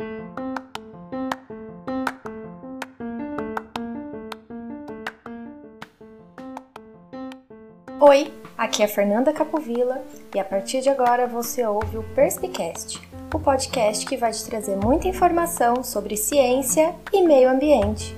Oi, aqui é Fernanda Capovilla e a partir de agora você ouve o Perspicast, o podcast que vai te trazer muita informação sobre ciência e meio ambiente.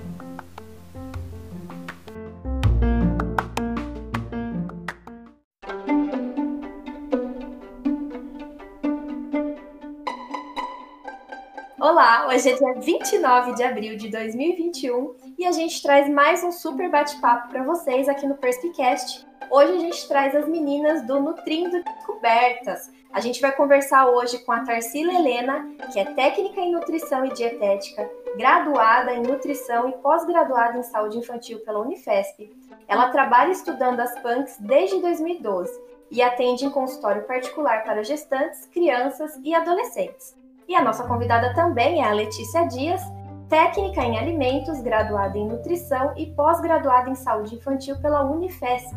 Hoje é dia 29 de abril de 2021 e a gente traz mais um super bate-papo para vocês aqui no Perspicast, Hoje a gente traz as meninas do Nutrindo Descobertas. A gente vai conversar hoje com a Tarsila Helena, que é técnica em nutrição e dietética, graduada em nutrição e pós-graduada em saúde infantil pela Unifesp. Ela trabalha estudando as PANCs desde 2012 e atende em consultório particular para gestantes, crianças e adolescentes. E a nossa convidada também é a Letícia Dias, técnica em alimentos, graduada em nutrição e pós-graduada em saúde infantil pela Unifesp.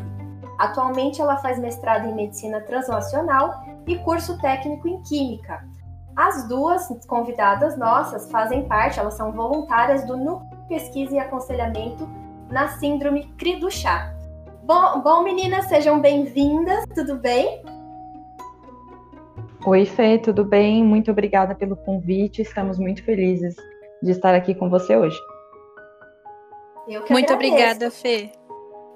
Atualmente ela faz mestrado em medicina translacional e curso técnico em química. As duas convidadas nossas fazem parte, elas são voluntárias do Núcleo Pesquisa e Aconselhamento na Síndrome CRI do chá. Bom, bom meninas, sejam bem-vindas, tudo bem? Oi, Fê, tudo bem? Muito obrigada pelo convite, estamos muito felizes de estar aqui com você hoje. muito agradeço. obrigada, Fê.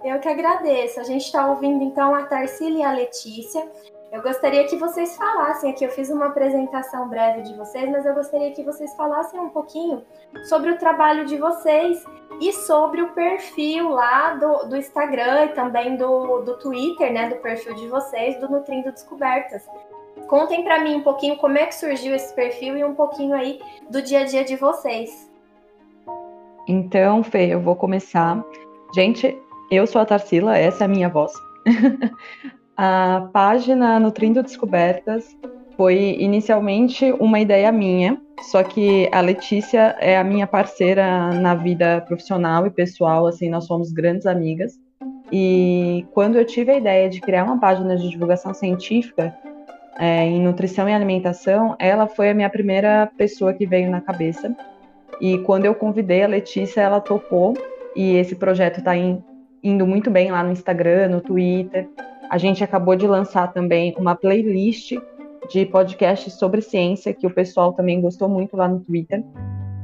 Eu que agradeço. A gente está ouvindo então a Tarsila e a Letícia. Eu gostaria que vocês falassem aqui, eu fiz uma apresentação breve de vocês, mas eu gostaria que vocês falassem um pouquinho sobre o trabalho de vocês e sobre o perfil lá do, do Instagram e também do, do Twitter, né, do perfil de vocês, do Nutrindo Descobertas. Contem para mim um pouquinho como é que surgiu esse perfil e um pouquinho aí do dia a dia de vocês. Então, Fê, eu vou começar. Gente, eu sou a Tarsila, essa é a minha voz. a página Nutrindo Descobertas foi inicialmente uma ideia minha, só que a Letícia é a minha parceira na vida profissional e pessoal, assim, nós somos grandes amigas. E quando eu tive a ideia de criar uma página de divulgação científica é, em nutrição e alimentação, ela foi a minha primeira pessoa que veio na cabeça. E quando eu convidei a Letícia, ela topou. E esse projeto está indo muito bem lá no Instagram, no Twitter. A gente acabou de lançar também uma playlist de podcasts sobre ciência, que o pessoal também gostou muito lá no Twitter.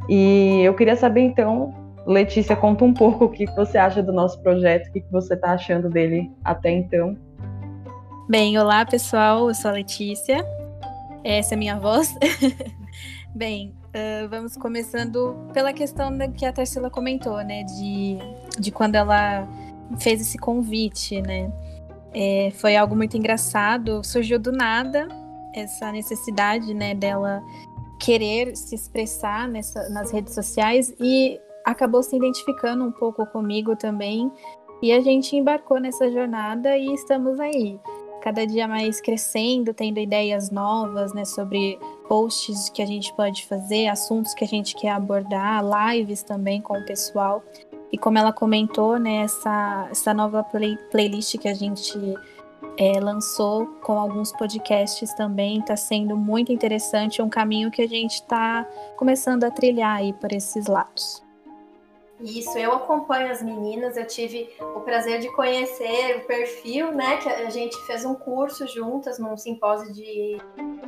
E eu queria saber então, Letícia, conta um pouco o que você acha do nosso projeto, o que você está achando dele até então. Bem, olá pessoal, eu sou a Letícia, essa é a minha voz. Bem, uh, vamos começando pela questão que a Tarsila comentou, né, de, de quando ela fez esse convite, né? É, foi algo muito engraçado, surgiu do nada essa necessidade, né, dela querer se expressar nessa, nas redes sociais e acabou se identificando um pouco comigo também. E a gente embarcou nessa jornada e estamos aí, cada dia mais crescendo, tendo ideias novas, né, sobre posts que a gente pode fazer, assuntos que a gente quer abordar, lives também com o pessoal. E como ela comentou, né, essa, essa nova play, playlist que a gente é, lançou com alguns podcasts também está sendo muito interessante, é um caminho que a gente está começando a trilhar aí por esses lados. Isso, eu acompanho as meninas, eu tive o prazer de conhecer o perfil, né? Que a gente fez um curso juntas num simpósio de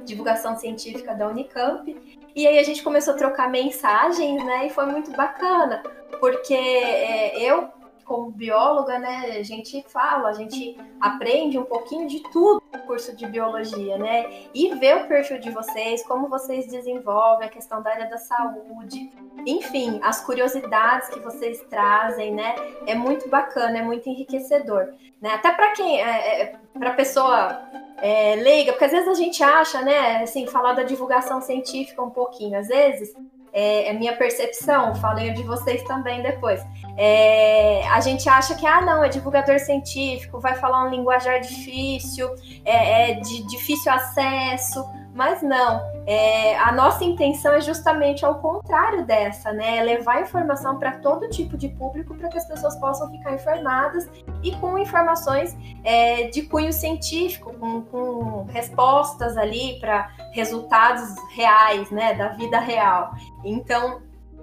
divulgação científica da Unicamp. E aí a gente começou a trocar mensagens, né? E foi muito bacana, porque é, eu, como bióloga, né, a gente fala, a gente aprende um pouquinho de tudo no curso de biologia, né? E ver o perfil de vocês, como vocês desenvolvem a questão da área da saúde, enfim, as curiosidades que vocês trazem, né? É muito bacana, é muito enriquecedor, né? Até para quem, é, é, para pessoa é, leiga, porque às vezes a gente acha, né, assim, falar da divulgação científica um pouquinho, às vezes, é, é minha percepção, falei de vocês também depois. É, a gente acha que, ah, não, é divulgador científico, vai falar um linguajar difícil, é, é de difícil acesso, Mas não, é, a nossa intenção é justamente ao contrário dessa, né? É levar informação para todo tipo de público para que as pessoas possam ficar informadas e com informações é, de cunho científico, com, com respostas ali para resultados reais, né? Da vida real. Então,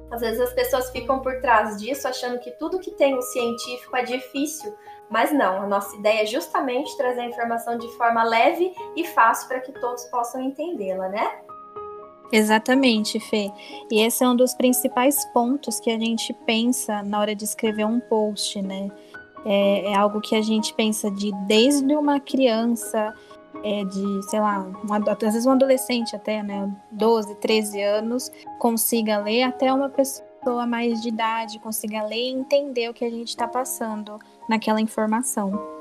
às vezes as pessoas ficam por trás disso achando que tudo que tem o científico é difícil, mas não, a nossa ideia é justamente trazer a informação de forma leve e fácil para que todos possam entendê-la, né? Exatamente, Fê. E esse é um dos principais pontos que a gente pensa na hora de escrever um post, né? É, é algo que a gente pensa de desde uma criança, é, de, sei lá, um, às vezes um adolescente até, né? 12, 13 anos, consiga ler, até uma pessoa mais de idade consiga ler e entender o que a gente está passando naquela informação.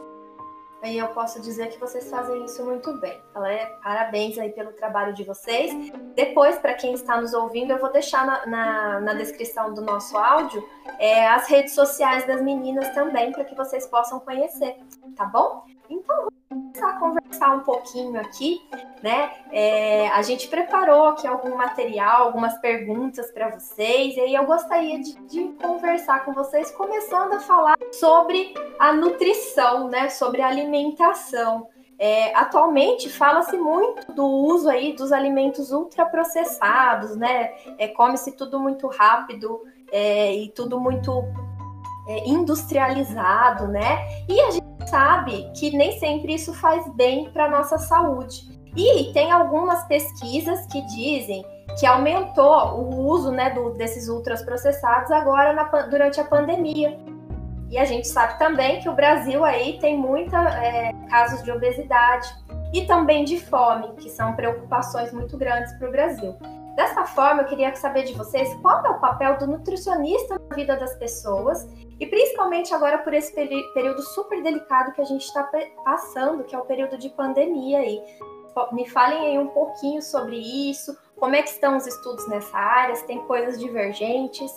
E eu posso dizer que vocês fazem isso muito bem. É, parabéns aí pelo trabalho de vocês. Depois, para quem está nos ouvindo, eu vou deixar na, na, na descrição do nosso áudio é, as redes sociais das meninas também, para que vocês possam conhecer, tá bom? Então, começar a conversar um pouquinho aqui, né? É, a gente preparou aqui algum material, algumas perguntas para vocês, e aí eu gostaria de, de, conversar com vocês, começando a falar sobre a nutrição, né? Sobre a alimentação. É, atualmente fala-se muito do uso aí dos alimentos ultraprocessados, né? É, Come-se tudo muito rápido é, e tudo muito é, industrializado, né? E a gente sabe que nem sempre isso faz bem para nossa saúde. E tem algumas pesquisas que dizem que aumentou o uso né, do, desses ultraprocessados agora na, durante a pandemia. E a gente sabe também que o Brasil aí tem muitos é, casos de obesidade e também de fome, que são preocupações muito grandes para o Brasil. Dessa forma, eu queria saber de vocês qual é o papel do nutricionista na vida das pessoas e principalmente agora por esse período super delicado que a gente está passando, que é o período de pandemia aí. Me falem aí um pouquinho sobre isso, como é que estão os estudos nessa área, se tem coisas divergentes.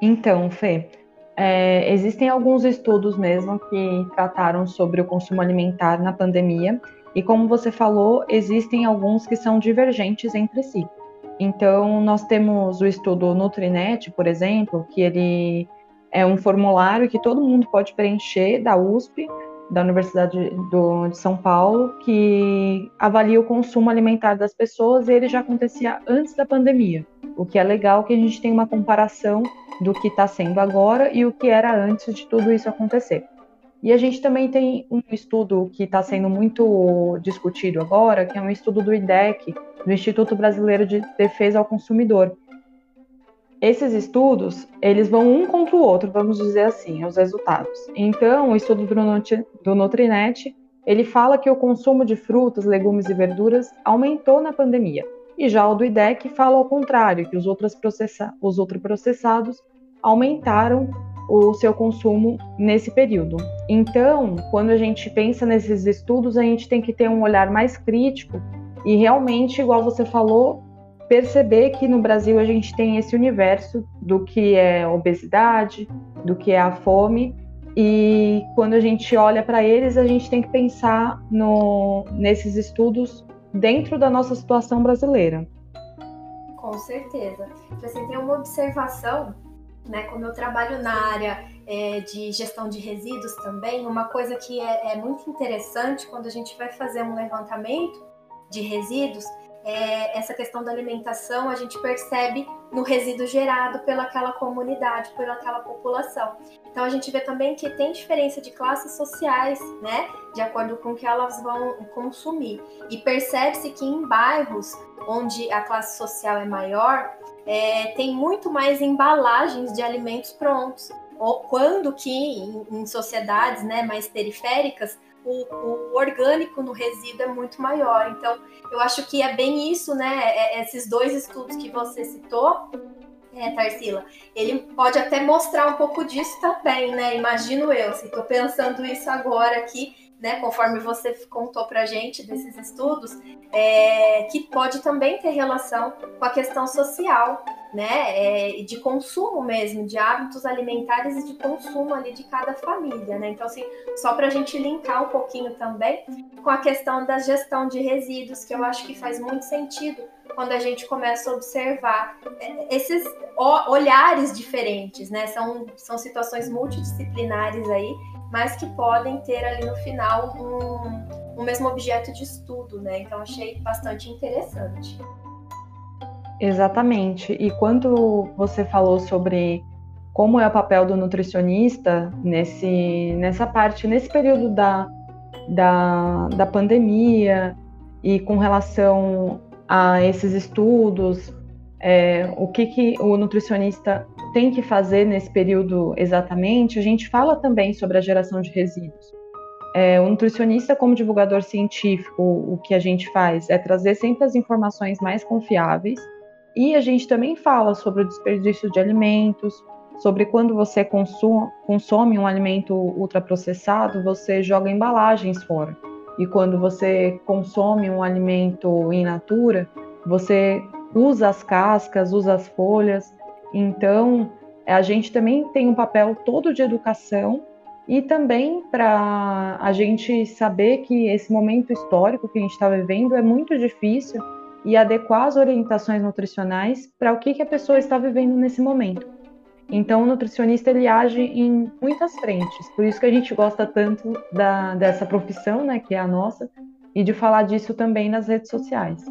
Então, Fê, é, existem alguns estudos mesmo que trataram sobre o consumo alimentar na pandemia e como você falou, existem alguns que são divergentes entre si. Então, nós temos o estudo Nutrinet, por exemplo, que ele é um formulário que todo mundo pode preencher da USP, da Universidade do, de São Paulo, que avalia o consumo alimentar das pessoas e ele já acontecia antes da pandemia. O que é legal que a gente tem uma comparação do que está sendo agora e o que era antes de tudo isso acontecer. E a gente também tem um estudo que está sendo muito discutido agora, que é um estudo do IDEC, do Instituto Brasileiro de Defesa ao Consumidor. Esses estudos, eles vão um contra o outro, vamos dizer assim, os resultados. Então, o estudo do Nutrinet, ele fala que o consumo de frutas, legumes e verduras aumentou na pandemia. E já o do IDEC fala ao contrário, que os, outros os ultraprocessados aumentaram o seu consumo nesse período. Então, quando a gente pensa nesses estudos, a gente tem que ter um olhar mais crítico e realmente, igual você falou, perceber que no Brasil a gente tem esse universo do que é obesidade, do que é a fome, e quando a gente olha para eles, a gente tem que pensar no, nesses estudos dentro da nossa situação brasileira. Com certeza. Assim, tem uma observação né? Como eu trabalho na área é, de gestão de resíduos também, uma coisa que é, é, muito interessante quando a gente vai fazer um levantamento de resíduos é essa questão da alimentação, a gente percebe no resíduo gerado pelaquela comunidade, pelaquela população. Então a gente vê também que tem diferença de classes sociais, né, de acordo com o que elas vão consumir. E percebe-se que em bairros onde a classe social é maior, é, tem muito mais embalagens de alimentos prontos. Ou quando que em, em sociedades né, mais periféricas o, o, orgânico no resíduo é muito maior. Então, eu acho que é bem isso, né? É, é esses dois estudos que você citou, é, Tarsila, ele pode até mostrar um pouco disso também, né? Imagino eu, se estou pensando isso agora aqui, né, conforme você contou para gente desses estudos, é, que pode também ter relação com a questão social, né, é, de consumo mesmo, de hábitos alimentares e de consumo ali de cada família, né? Então, assim, só para a gente linkar um pouquinho também com a questão da gestão de resíduos, que eu acho que faz muito sentido quando a gente começa a observar é, esses olhares diferentes, né? São, são situações multidisciplinares aí, mas que podem ter ali no final um, um mesmo objeto de estudo, né? Então achei bastante interessante. Exatamente. E quando você falou sobre como é o papel do nutricionista nesse, nessa parte, nesse período da, da, da pandemia e com relação a esses estudos, é, o que, que o nutricionista tem que fazer nesse período exatamente, a gente fala também sobre a geração de resíduos. É, o nutricionista, como divulgador científico, o que a gente faz é trazer sempre as informações mais confiáveis e a gente também fala sobre o desperdício de alimentos, sobre quando você consome, um alimento ultraprocessado, você joga embalagens fora. E quando você consome um alimento in natura, você usa as cascas, usa as folhas. Então, a gente também tem um papel todo de educação e também para a gente saber que esse momento histórico que a gente está vivendo é muito difícil e adequar as orientações nutricionais para o que, que a pessoa está vivendo nesse momento. Então, o nutricionista ele age em muitas frentes, por isso que a gente gosta tanto da, dessa profissão, né, que é a nossa, e de falar disso também nas redes sociais.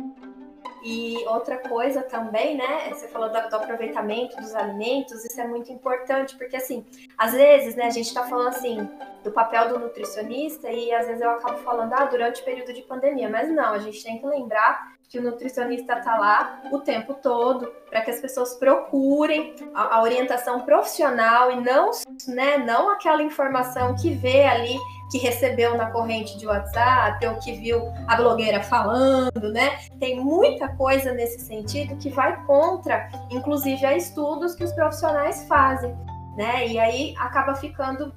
E outra coisa também, né? Você falou do, do, aproveitamento dos alimentos, isso é muito importante, porque assim, às vezes, né, a gente está falando assim do papel do nutricionista e às vezes eu acabo falando, ah, durante o período de pandemia, mas não, a gente tem que lembrar que o nutricionista está lá o tempo todo para que as pessoas procurem a, a, orientação profissional e não, né, não aquela informação que vê ali que recebeu na corrente de WhatsApp ou que viu a blogueira falando, né? Tem muita coisa nesse sentido que vai contra, inclusive, a estudos que os profissionais fazem, né? E aí acaba ficando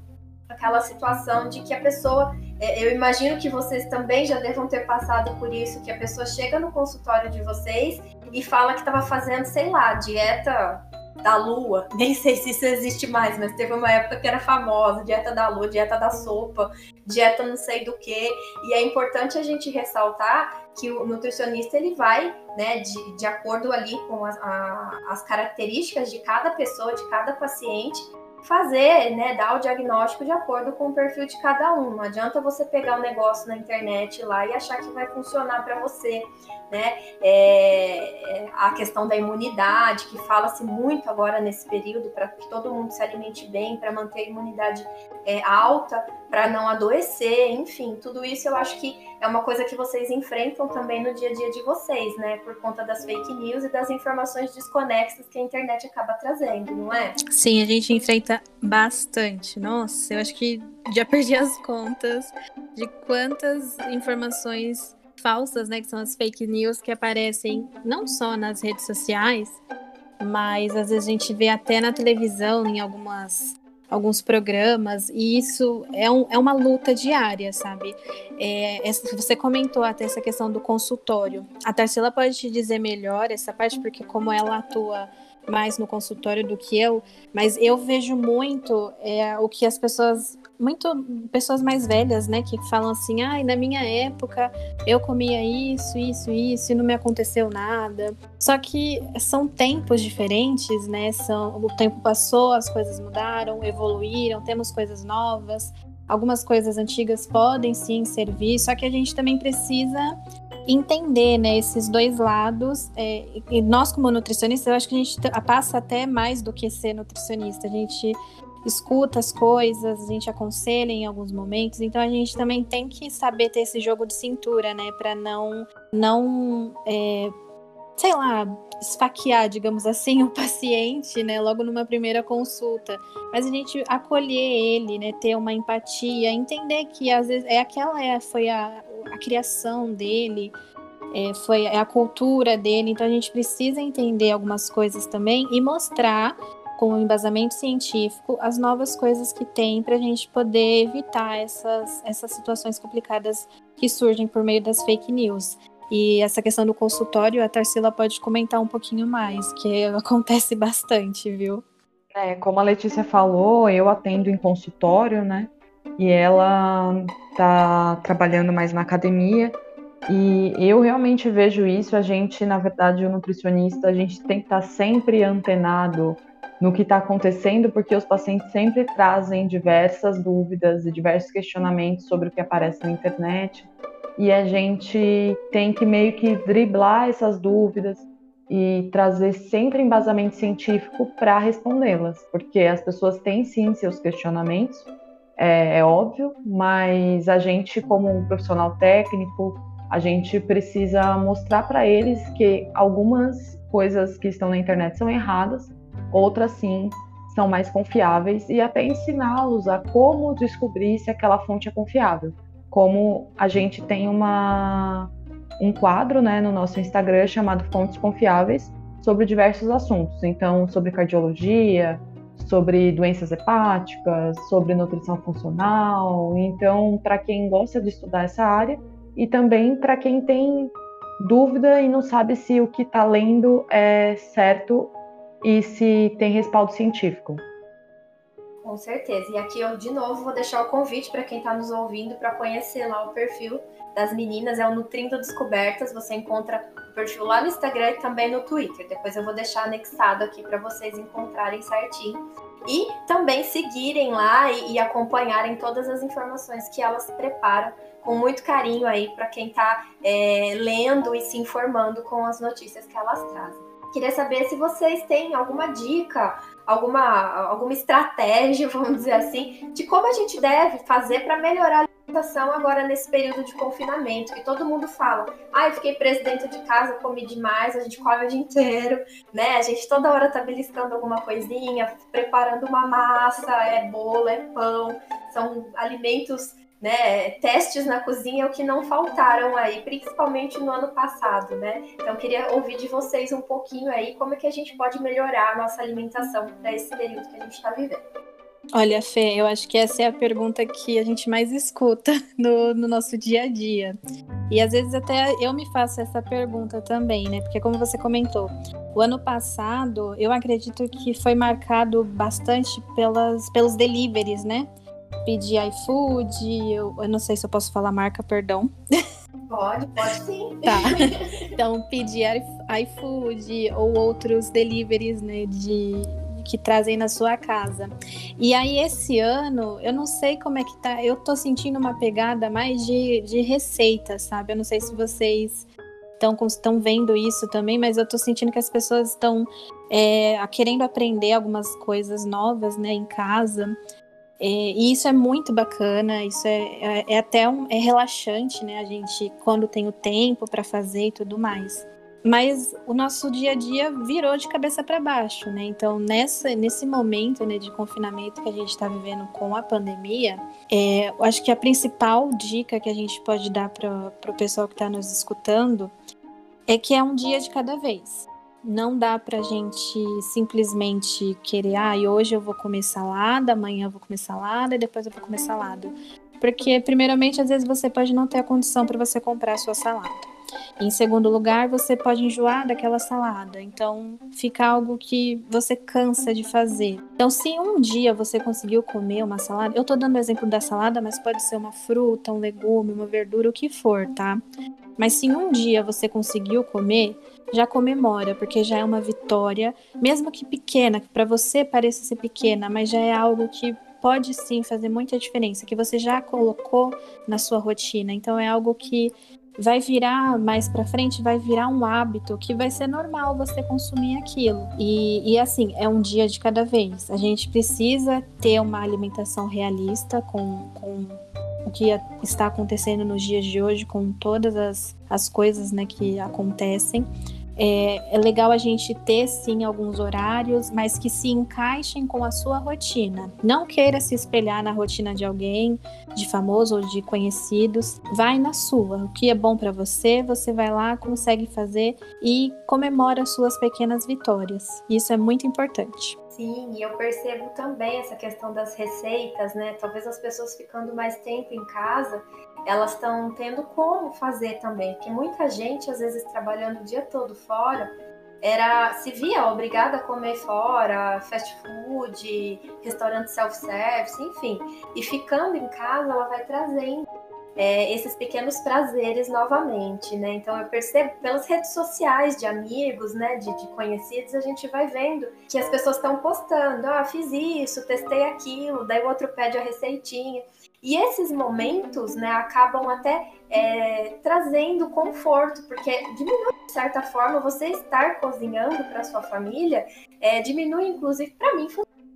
aquela situação de que a pessoa eu imagino que vocês também já devam ter passado por isso, que a pessoa chega no consultório de vocês e fala que estava fazendo, sei lá, dieta da lua. Nem sei se isso existe mais, mas teve uma época que era famosa, dieta da lua, dieta da sopa, dieta não sei do que. E é importante a gente ressaltar que o nutricionista ele vai, né, de, de acordo ali com as, a, as características de cada pessoa, de cada paciente, fazer, né, dar o diagnóstico de acordo com o perfil de cada um. Não adianta você pegar um negócio na internet lá e achar que vai funcionar para você, né? É, é, a questão da imunidade, que fala-se muito agora nesse período para que todo mundo se alimente bem, para manter a imunidade é, alta, para não adoecer, enfim, tudo isso eu acho que é uma coisa que vocês enfrentam também no dia a dia de vocês, né? Por conta das fake news e das informações desconexas que a internet acaba trazendo, não é? Sim, a gente enfrenta bastante. Nossa, eu acho que já perdi as contas de quantas informações falsas, né, que são as fake news que aparecem não só nas redes sociais, mas às vezes a gente vê até na televisão, em algumas alguns programas, e isso é, um, é uma luta diária, sabe? É, essa, você comentou até essa questão do consultório. A Tarsila pode te dizer melhor essa parte, porque como ela atua mais no consultório do que eu, mas eu vejo muito é, o que as pessoas muito pessoas mais velhas, né, que falam assim, ai, ah, na minha época eu comia isso, isso, isso e não me aconteceu nada. Só que são tempos diferentes, né? São, o tempo passou, as coisas mudaram, evoluíram, temos coisas novas. Algumas coisas antigas podem sim servir, só que a gente também precisa entender né, esses dois lados. É, e nós, como nutricionistas, eu acho que a gente passa até mais do que ser nutricionista. A gente escuta as coisas, a gente aconselha em alguns momentos, então a gente também tem que saber ter esse jogo de cintura, né, para não, não, é, sei lá, esfaquear, digamos assim, o paciente, né, logo numa primeira consulta, mas a gente acolher ele, né, ter uma empatia, entender que às vezes é aquela é, foi a, a criação dele, é, foi a cultura dele, então a gente precisa entender algumas coisas também e mostrar com o embasamento científico as novas coisas que tem para a gente poder evitar essas, essas situações complicadas que surgem por meio das fake news. E essa questão do consultório, a Tarsila pode comentar um pouquinho mais, que acontece bastante, viu? É, como a Letícia falou, eu atendo em consultório, né? E ela tá trabalhando mais na academia. E eu realmente vejo isso. A gente, na verdade, o nutricionista, a gente tem que estar sempre antenado no que está acontecendo, porque os pacientes sempre trazem diversas dúvidas e diversos questionamentos sobre o que aparece na internet. E a gente tem que meio que driblar essas dúvidas e trazer sempre embasamento científico para respondê-las, porque as pessoas têm sim seus questionamentos, é, é óbvio, mas a gente, como um profissional técnico, a gente precisa mostrar para eles que algumas coisas que estão na internet são erradas, outras sim são mais confiáveis e até ensiná-los a como descobrir se aquela fonte é confiável. Como a gente tem uma, um quadro né, no nosso Instagram chamado Fontes Confiáveis sobre diversos assuntos. Então, sobre cardiologia, sobre doenças hepáticas, sobre nutrição funcional. Então, para quem gosta de estudar essa área, e também para quem tem dúvida e não sabe se o que está lendo é certo e se tem respaldo científico. Com certeza. E aqui eu de novo vou deixar o convite para quem está nos ouvindo para conhecer lá o perfil das meninas, é o Nutrindo Descobertas. Você encontra o perfil lá no Instagram e também no Twitter. Depois eu vou deixar anexado aqui para vocês encontrarem certinho. E também seguirem lá e, e acompanharem todas as informações que elas preparam com muito carinho aí para quem está é, lendo e se informando com as notícias que elas trazem. Queria saber se vocês têm alguma dica, alguma, alguma estratégia, vamos dizer assim, de como a gente deve fazer para melhorar a alimentação agora nesse período de confinamento, que todo mundo fala, ah, eu fiquei preso dentro de casa, comi demais, a gente come o dia inteiro, né? A gente toda hora tá beliscando alguma coisinha, preparando uma massa, é bolo, é pão, são alimentos né, testes na cozinha é o que não faltaram aí, principalmente no ano passado, né? Então queria ouvir de vocês um pouquinho aí como é que a gente pode melhorar a nossa alimentação para esse período que a gente está vivendo. Olha, Fê, eu acho que essa é a pergunta que a gente mais escuta no, no nosso dia a dia. E às vezes até eu me faço essa pergunta também, né? Porque como você comentou, o ano passado eu acredito que foi marcado bastante pelas, pelos deliveries, né? Pedir iFood, eu, eu não sei se eu posso falar marca, perdão. Pode, pode sim. Tá. Então, pedir iFood ou outros deliveries, né, de que trazem na sua casa. E aí, esse ano, eu não sei como é que tá, eu tô sentindo uma pegada mais de, de receita, sabe? Eu não sei se vocês estão vendo isso também, mas eu tô sentindo que as pessoas estão é, querendo aprender algumas coisas novas, né, em casa. É, e isso é muito bacana, isso é, é, é até um, é relaxante, né? A gente, quando tem o tempo para fazer e tudo mais. Mas o nosso dia a dia virou de cabeça para baixo, né? Então, nessa, nesse momento né, de confinamento que a gente está vivendo com a pandemia, é, eu acho que a principal dica que a gente pode dar para o pessoal que está nos escutando é que é um dia de cada vez não dá pra gente simplesmente querer, ah, e hoje eu vou comer salada, amanhã eu vou comer salada e depois eu vou comer salada. Porque, primeiramente, às vezes você pode não ter a condição para você comprar a sua salada. Em segundo lugar, você pode enjoar daquela salada, então fica algo que você cansa de fazer. Então, se um dia você conseguiu comer uma salada, eu tô dando o exemplo da salada, mas pode ser uma fruta, um legume, uma verdura, o que for, tá? Mas se um dia você conseguiu comer, já comemora, porque já é uma vitória, mesmo que pequena, que para você pareça ser pequena, mas já é algo que pode sim fazer muita diferença, que você já colocou na sua rotina. Então é algo que vai virar mais para frente, vai virar um hábito que vai ser normal você consumir aquilo. E, e assim, é um dia de cada vez. A gente precisa ter uma alimentação realista com, com o que está acontecendo nos dias de hoje, com todas as, as coisas né, que acontecem. É, é, legal a gente ter sim alguns horários, mas que se encaixem com a sua rotina. Não queira se espelhar na rotina de alguém, de famoso ou de conhecidos. Vai na sua. O que é bom para você, você vai lá, consegue fazer e comemora as suas pequenas vitórias. Isso é muito importante. Sim, e eu percebo também essa questão das receitas, né? Talvez as pessoas ficando mais tempo em casa, elas estão tendo como fazer também, porque muita gente, às vezes, trabalhando o dia todo fora, era se via obrigada a comer fora, fast food, restaurante self-service, enfim. E ficando em casa, ela vai trazendo é, esses pequenos prazeres novamente, né? Então eu percebo pelas redes sociais de amigos, né, de, de conhecidos, a gente vai vendo que as pessoas estão postando, ah, fiz isso, testei aquilo, daí o outro pede a receitinha. E esses momentos, né, acabam até é, trazendo conforto, porque diminui, de certa forma, você estar cozinhando para sua família, é, diminui, inclusive, para mim,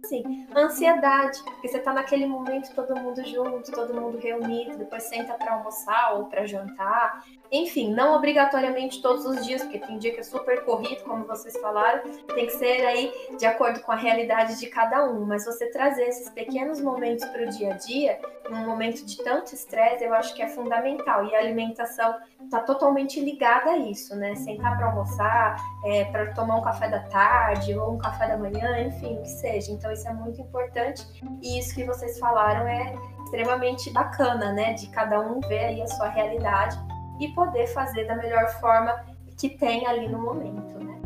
assim, ansiedade, porque você tá naquele momento todo mundo junto, todo mundo reunido, depois senta para almoçar ou para jantar. Enfim, não obrigatoriamente todos os dias, porque tem dia que é super corrido, como vocês falaram, tem que ser aí de acordo com a realidade de cada um, mas você trazer esses pequenos momentos para o dia a dia, num momento de tanto estresse, eu acho que é fundamental. E a alimentação está totalmente ligada a isso, né? Sentar para almoçar, é, para tomar um café da tarde ou um café da manhã, enfim, o que seja. Então, isso é muito importante. E isso que vocês falaram é extremamente bacana, né? De cada um ver aí a sua realidade e poder fazer da melhor forma que tem ali no momento, né?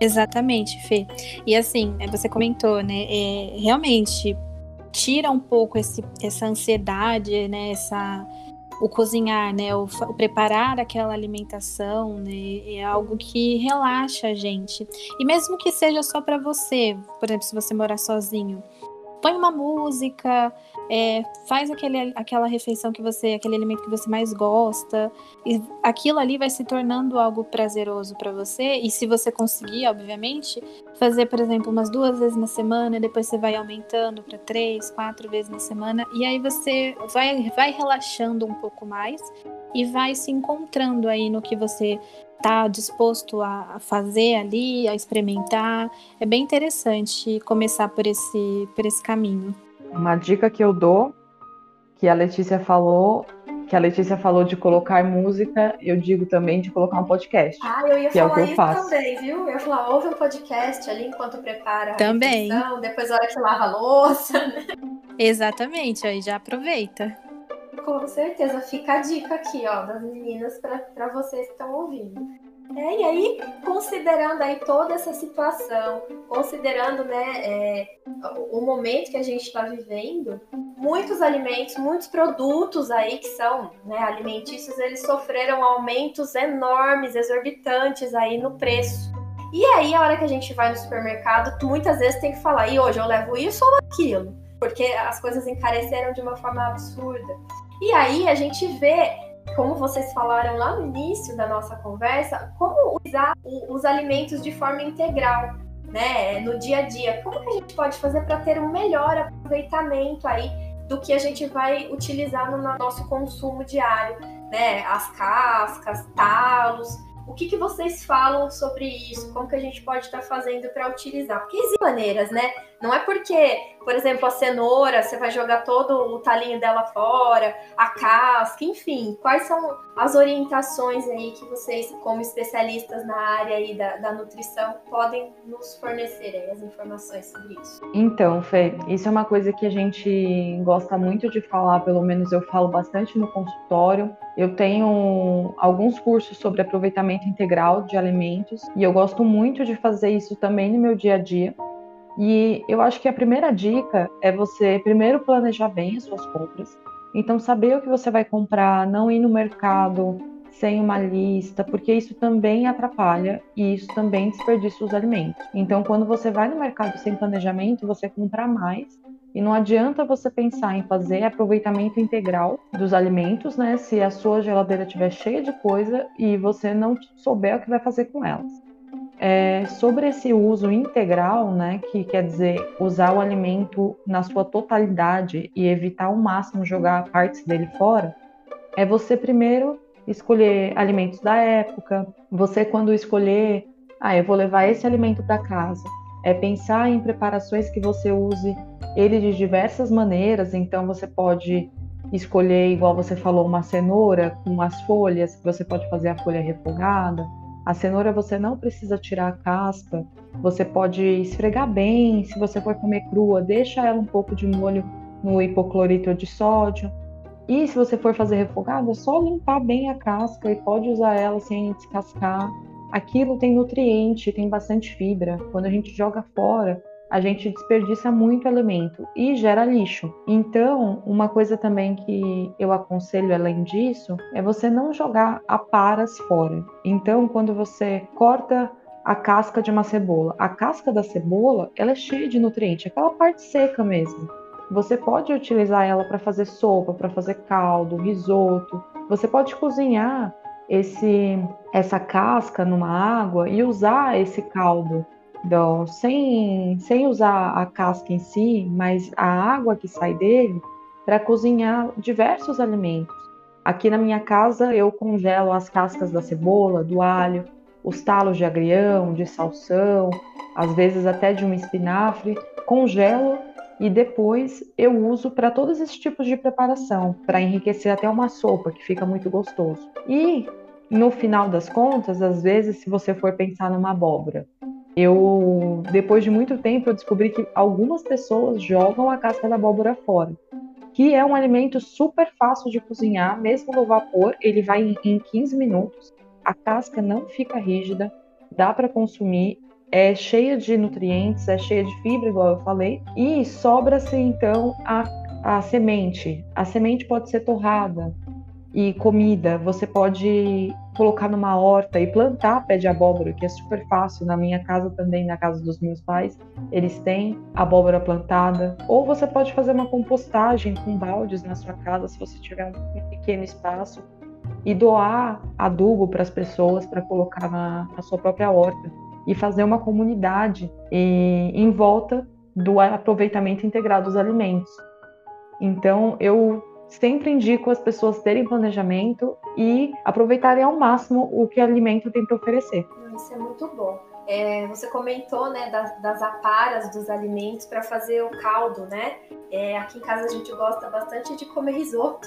Exatamente, Fê. E assim, né, você comentou, né? É, realmente tira um pouco esse, essa ansiedade, né? Essa, o cozinhar, né? O, o, preparar aquela alimentação, né? É algo que relaxa a gente. E mesmo que seja só para você, por exemplo, se você morar sozinho, põe uma música, é, faz aquele, aquela refeição que você, aquele alimento que você mais gosta, e aquilo ali vai se tornando algo prazeroso para você. E se você conseguir, obviamente, fazer, por exemplo, umas duas vezes na semana, depois você vai aumentando para três, quatro vezes na semana, e aí você vai, vai relaxando um pouco mais e vai se encontrando aí no que você está disposto a fazer ali, a experimentar. É bem interessante começar por esse, por esse caminho. Uma dica que eu dou, que a Letícia falou, que a Letícia falou de colocar música, eu digo também de colocar um podcast. Ah, eu ia falar é o que eu isso faço. também, viu? Eu ia falar, ouve um podcast ali enquanto prepara também. a refeição, depois a hora que lava a louça. Né? Exatamente, aí já aproveita. Com certeza, fica a dica aqui, ó, das meninas para vocês que estão ouvindo. É, e aí, considerando aí toda essa situação, considerando né, é, o momento que a gente está vivendo, muitos alimentos, muitos produtos aí que são né, alimentícios, eles sofreram aumentos enormes, exorbitantes aí no preço. E aí, a hora que a gente vai no supermercado, muitas vezes tem que falar, e hoje eu levo isso ou aquilo? Porque as coisas encareceram de uma forma absurda. E aí a gente vê, como vocês falaram lá no início da nossa conversa, como usar os alimentos de forma integral, né, no dia a dia. Como que a gente pode fazer para ter um melhor aproveitamento aí do que a gente vai utilizar no nosso consumo diário, né? As cascas, talos, o que, que vocês falam sobre isso? Como que a gente pode estar tá fazendo para utilizar? Porque existem maneiras, né? Não é porque, por exemplo, a cenoura, você vai jogar todo o talinho dela fora, a casca, enfim. Quais são as orientações aí que vocês, como especialistas na área aí da, da nutrição, podem nos fornecer aí, as informações sobre isso? Então, Fê, isso é uma coisa que a gente gosta muito de falar, pelo menos eu falo bastante no consultório. Eu tenho alguns cursos sobre aproveitamento integral de alimentos e eu gosto muito de fazer isso também no meu dia a dia. E eu acho que a primeira dica é você primeiro planejar bem as suas compras. Então, saber o que você vai comprar, não ir no mercado sem uma lista, porque isso também atrapalha e isso também desperdiça os alimentos. Então, quando você vai no mercado sem planejamento, você compra mais e não adianta você pensar em fazer aproveitamento integral dos alimentos, né? Se a sua geladeira estiver cheia de coisa e você não souber o que vai fazer com elas. É, sobre esse uso integral, né, que quer dizer usar o alimento na sua totalidade e evitar ao máximo jogar partes dele fora, é você primeiro escolher alimentos da época. Você quando escolher, ah, eu vou levar esse alimento para casa, é pensar em preparações que você use ele de diversas maneiras. Então você pode escolher, igual você falou, uma cenoura com as folhas, você pode fazer a folha refogada a cenoura você não precisa tirar a casca, você pode esfregar bem. Se você for comer crua, deixa ela um pouco de molho no hipoclorito de sódio. E se você for fazer refogado, é só limpar bem a casca e pode usar ela sem descascar. Aquilo tem nutriente, tem bastante fibra. Quando a gente joga fora, a gente desperdiça muito alimento e gera lixo. Então, uma coisa também que eu aconselho além disso é você não jogar a paras fora. Então, quando você corta a casca de uma cebola, a casca da cebola, ela é cheia de nutriente, aquela parte seca mesmo. Você pode utilizar ela para fazer sopa, para fazer caldo, risoto. Você pode cozinhar esse essa casca numa água e usar esse caldo do, sem, sem usar a casca em si, mas a água que sai dele para cozinhar diversos alimentos. Aqui na minha casa eu congelo as cascas da cebola, do alho, os talos de agrião, de salsão, às vezes até de um espinafre, congelo e depois eu uso para todos esses tipos de preparação, para enriquecer até uma sopa que fica muito gostoso. E no final das contas, às vezes, se você for pensar numa abóbora, eu depois de muito tempo eu descobri que algumas pessoas jogam a casca da abóbora fora, que é um alimento super fácil de cozinhar, mesmo no vapor, ele vai em 15 minutos. A casca não fica rígida, dá para consumir é cheia de nutrientes, é cheia de fibra, igual eu falei, e sobra-se então a, a semente. A semente pode ser torrada e comida, você pode colocar numa horta e plantar pé de abóbora, que é super fácil. Na minha casa também, na casa dos meus pais, eles têm abóbora plantada. Ou você pode fazer uma compostagem com baldes na sua casa, se você tiver um pequeno espaço, e doar adubo para as pessoas para colocar na, na sua própria horta e fazer uma comunidade em, em volta do aproveitamento integrado dos alimentos. Então, eu sempre indico as pessoas terem planejamento e aproveitarem ao máximo o que o alimento tem para oferecer. Isso é muito bom. É, você comentou né, das, das, aparas dos alimentos para fazer o caldo, né? É, aqui em casa a gente gosta bastante de comer risoto.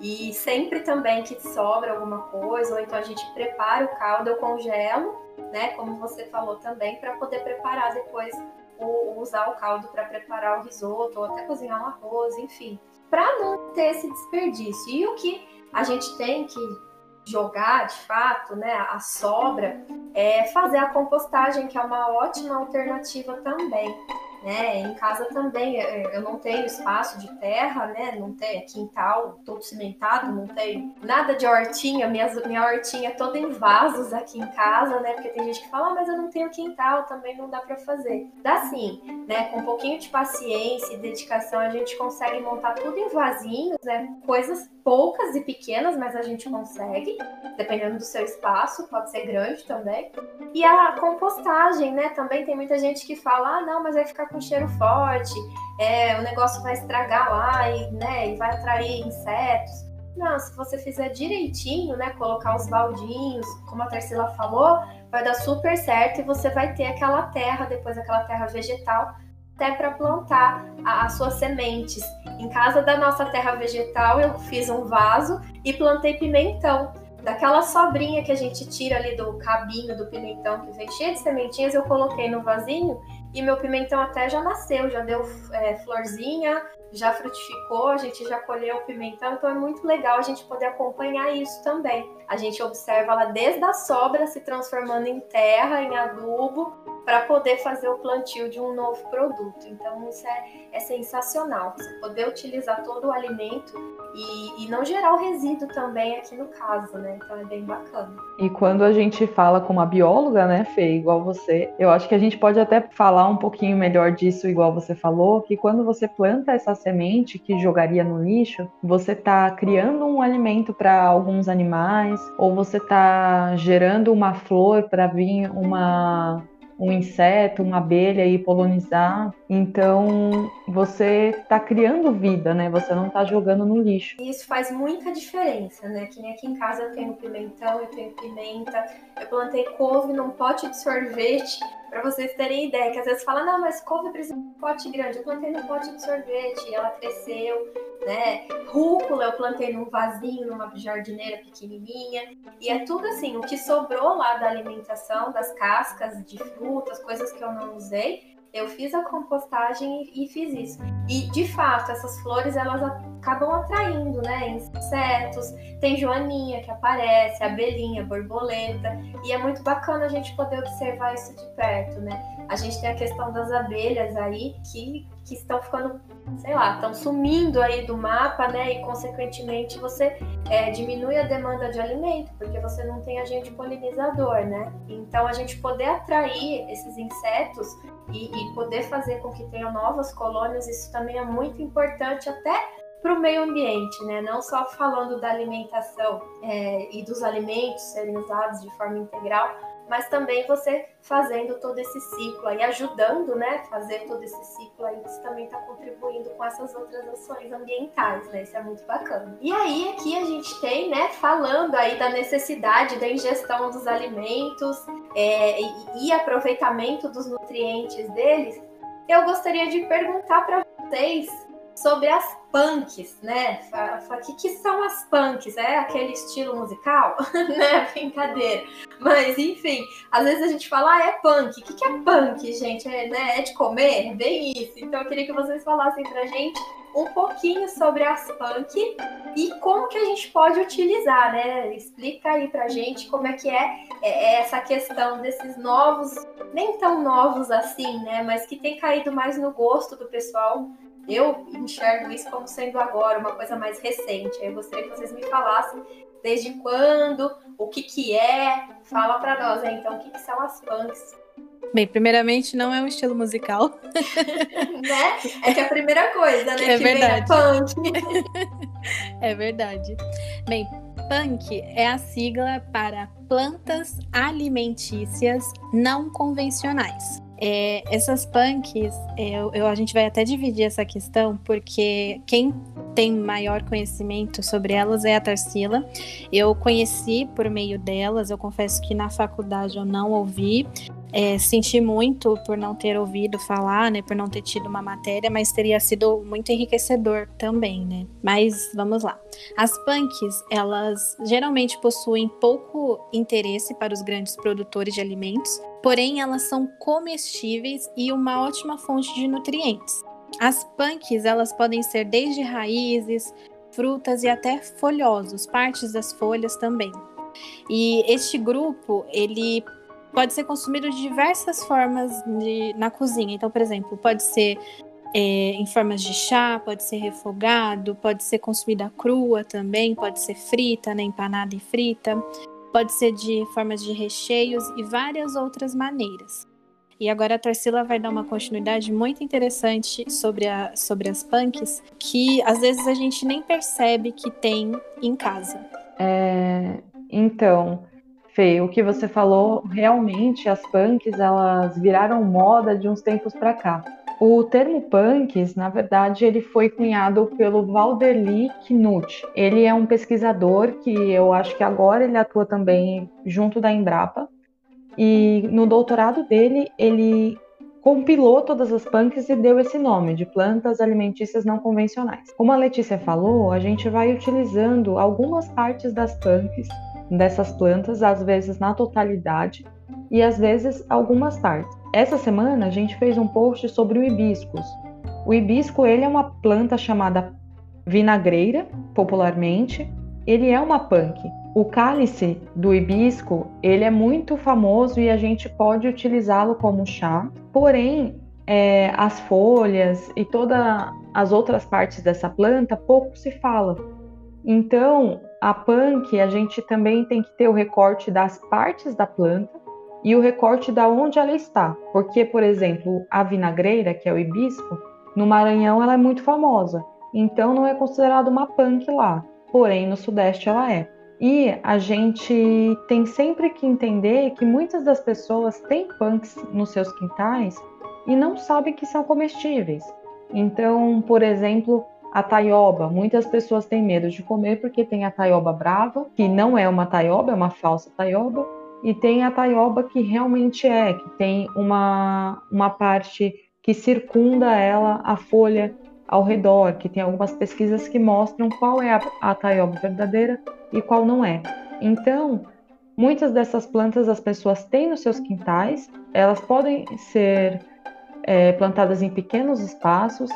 E sempre também que sobra alguma coisa, ou então a gente prepara o caldo, eu congelo né? Como você falou também, para poder preparar depois o, usar o caldo para preparar o risoto ou até cozinhar um arroz, enfim, para não ter esse desperdício. E o que a gente tem que jogar de fato, né, a sobra, é fazer a compostagem, que é uma ótima alternativa também. Né? Em casa também é, eu não tenho espaço de terra, né? Não tem quintal todo cimentado, não tem nada de hortinha. Minha, minha hortinha é toda em vasos aqui em casa, né? Porque tem gente que fala, ah, mas eu não tenho quintal, também não dá para fazer. Dá sim, né? Com um pouquinho de paciência e dedicação a gente consegue montar tudo em vasinhos, né? Coisas poucas e pequenas, mas a gente consegue, dependendo do seu espaço, pode ser grande também. E a compostagem, né? Também tem muita gente que fala, ah, não, mas vai ficar com cheiro forte, é, o negócio vai estragar lá e, né, e vai atrair insetos. Não, se você fizer direitinho, né, colocar os baldinhos, como a Tarsila falou, vai dar super certo e você vai ter aquela terra, depois aquela terra vegetal, até para plantar as suas sementes. Em casa da nossa terra vegetal, eu fiz um vaso e plantei pimentão. Daquela sobrinha que a gente tira ali do cabinho do pimentão que vem cheia de sementinhas, eu coloquei no vasinho e meu pimentão até já nasceu, já deu é, florzinha, já frutificou, a gente já colheu o pimentão, então é muito legal a gente poder acompanhar isso também. A gente observa ela desde a sobra se transformando em terra, em adubo, para poder fazer o plantio de um novo produto. Então isso é, é sensacional, você poder utilizar todo o alimento e, e, não gerar o resíduo também aqui no caso, né? Então é bem bacana. E quando a gente fala com uma bióloga, né, Fê, igual você, eu acho que a gente pode até falar um pouquinho melhor disso, igual você falou, que quando você planta essa semente que jogaria no lixo, você está criando um alimento para alguns animais, ou você está gerando uma flor para vir uma um inseto, uma abelha e polonizar. Então você está criando vida, né? Você não está jogando no lixo. Isso faz muita diferença, né? Que nem aqui em casa eu tenho pimentão, eu tenho pimenta, eu plantei couve num pote de sorvete. Para vocês terem ideia, que às vezes fala, não, mas couve precisa de um pote grande. Eu plantei num pote de sorvete, e ela cresceu, né? Rúcula eu plantei num vasinho, numa jardineira pequenininha. E é tudo assim, o que sobrou lá da alimentação, das cascas de frutas, coisas que eu não usei, eu fiz a compostagem e, fiz isso. E de fato, essas flores elas acabam atraindo, né, insetos. Tem joaninha que aparece, abelhinha, borboleta, e é muito bacana a gente poder observar isso de perto, né? A gente tem a questão das abelhas aí que, que estão ficando, sei lá, estão sumindo aí do mapa, né? E consequentemente você é, diminui a demanda de alimento, porque você não tem agente polinizador, né? Então a gente poder atrair esses insetos e, e poder fazer com que tenham novas colônias, isso também é muito importante até para o meio ambiente, né? Não só falando da alimentação é, e dos alimentos serem usados de forma integral, mas também você fazendo todo esse ciclo aí, ajudando, né, fazer todo esse ciclo aí, isso também está contribuindo com essas outras ações ambientais, né, isso é muito bacana. E aí aqui a gente tem, né, falando aí da necessidade da ingestão dos alimentos é, e, e aproveitamento dos nutrientes deles, eu gostaria de perguntar para vocês sobre as punks, né? O que, que são as punks? É aquele estilo musical? né? Brincadeira. Mas, enfim, às vezes a gente fala, ah, é punk. O que, que é punk, gente? É, né? é de comer? Bem isso. Então, eu queria que vocês falassem pra gente um pouquinho sobre as punk e como que a gente pode utilizar, né? Explica aí pra gente como é que é, é, é essa questão desses novos, nem tão novos assim, né? Mas que tem caído mais no gosto do pessoal eu enxergo isso como sendo agora uma coisa mais recente. Eu gostaria que vocês me falassem desde quando, o que que é. Fala para nós, né? então, o que, que são as punks? Bem, primeiramente, não é um estilo musical. né? É que é a primeira coisa, né? É que verdade. Vem punk. é verdade. Bem, punk é a sigla para plantas alimentícias não convencionais. É, essas punks, eu, eu, a gente vai até dividir essa questão, porque quem tem maior conhecimento sobre elas é a Tarsila. Eu conheci por meio delas, eu confesso que na faculdade eu não ouvi, é, senti muito por não ter ouvido falar, né, por não ter tido uma matéria, mas teria sido muito enriquecedor também, né? Mas vamos lá. As punks, elas geralmente possuem pouco interesse para os grandes produtores de alimentos, porém elas são comestíveis e uma ótima fonte de nutrientes. As punks, elas podem ser desde raízes, frutas e até folhosos, partes das folhas também. E este grupo, ele pode ser consumido de diversas formas de, na cozinha. Então, por exemplo, pode ser é, em formas de chá, pode ser refogado, pode ser consumida crua também, pode ser frita, né, empanada e frita, pode ser de formas de recheios e várias outras maneiras. E agora a Tarsila vai dar uma continuidade muito interessante sobre, a, sobre as punks, que às vezes a gente nem percebe que tem em casa. É, então, Fê, o que você falou, realmente as punks elas viraram moda de uns tempos para cá. O termo punks, na verdade, ele foi cunhado pelo Valderly Knut. Ele é um pesquisador que eu acho que agora ele atua também junto da Embrapa. E no doutorado dele, ele compilou todas as punks e deu esse nome de plantas alimentícias não convencionais. Como a Letícia falou, a gente vai utilizando algumas partes das punks dessas plantas, às vezes na totalidade e às vezes algumas partes. Essa semana a gente fez um post sobre o hibiscus. O hibisco ele é uma planta chamada vinagreira, popularmente. Ele é uma punk. O cálice do hibisco ele é muito famoso e a gente pode utilizá-lo como chá. Porém, é, as folhas e todas as outras partes dessa planta pouco se fala. Então, a punk, a gente também tem que ter o recorte das partes da planta e o recorte da onde ela está. Porque, por exemplo, a vinagreira, que é o hibisco, no Maranhão ela é muito famosa. Então não é considerada uma punk lá. Porém, no Sudeste ela é. E a gente tem sempre que entender que muitas das pessoas têm punks nos seus quintais e não sabem que são comestíveis. Então, por exemplo, a taioba, muitas pessoas têm medo de comer porque tem a taioba brava, que não é uma taioba, é uma falsa taioba, e tem a taioba que realmente é, que tem uma, uma parte que circunda ela, a folha ao redor, que tem algumas pesquisas que mostram qual é a, a taioba verdadeira e qual não é. Então, muitas dessas plantas as pessoas têm nos seus quintais, elas podem ser é, plantadas em pequenos espaços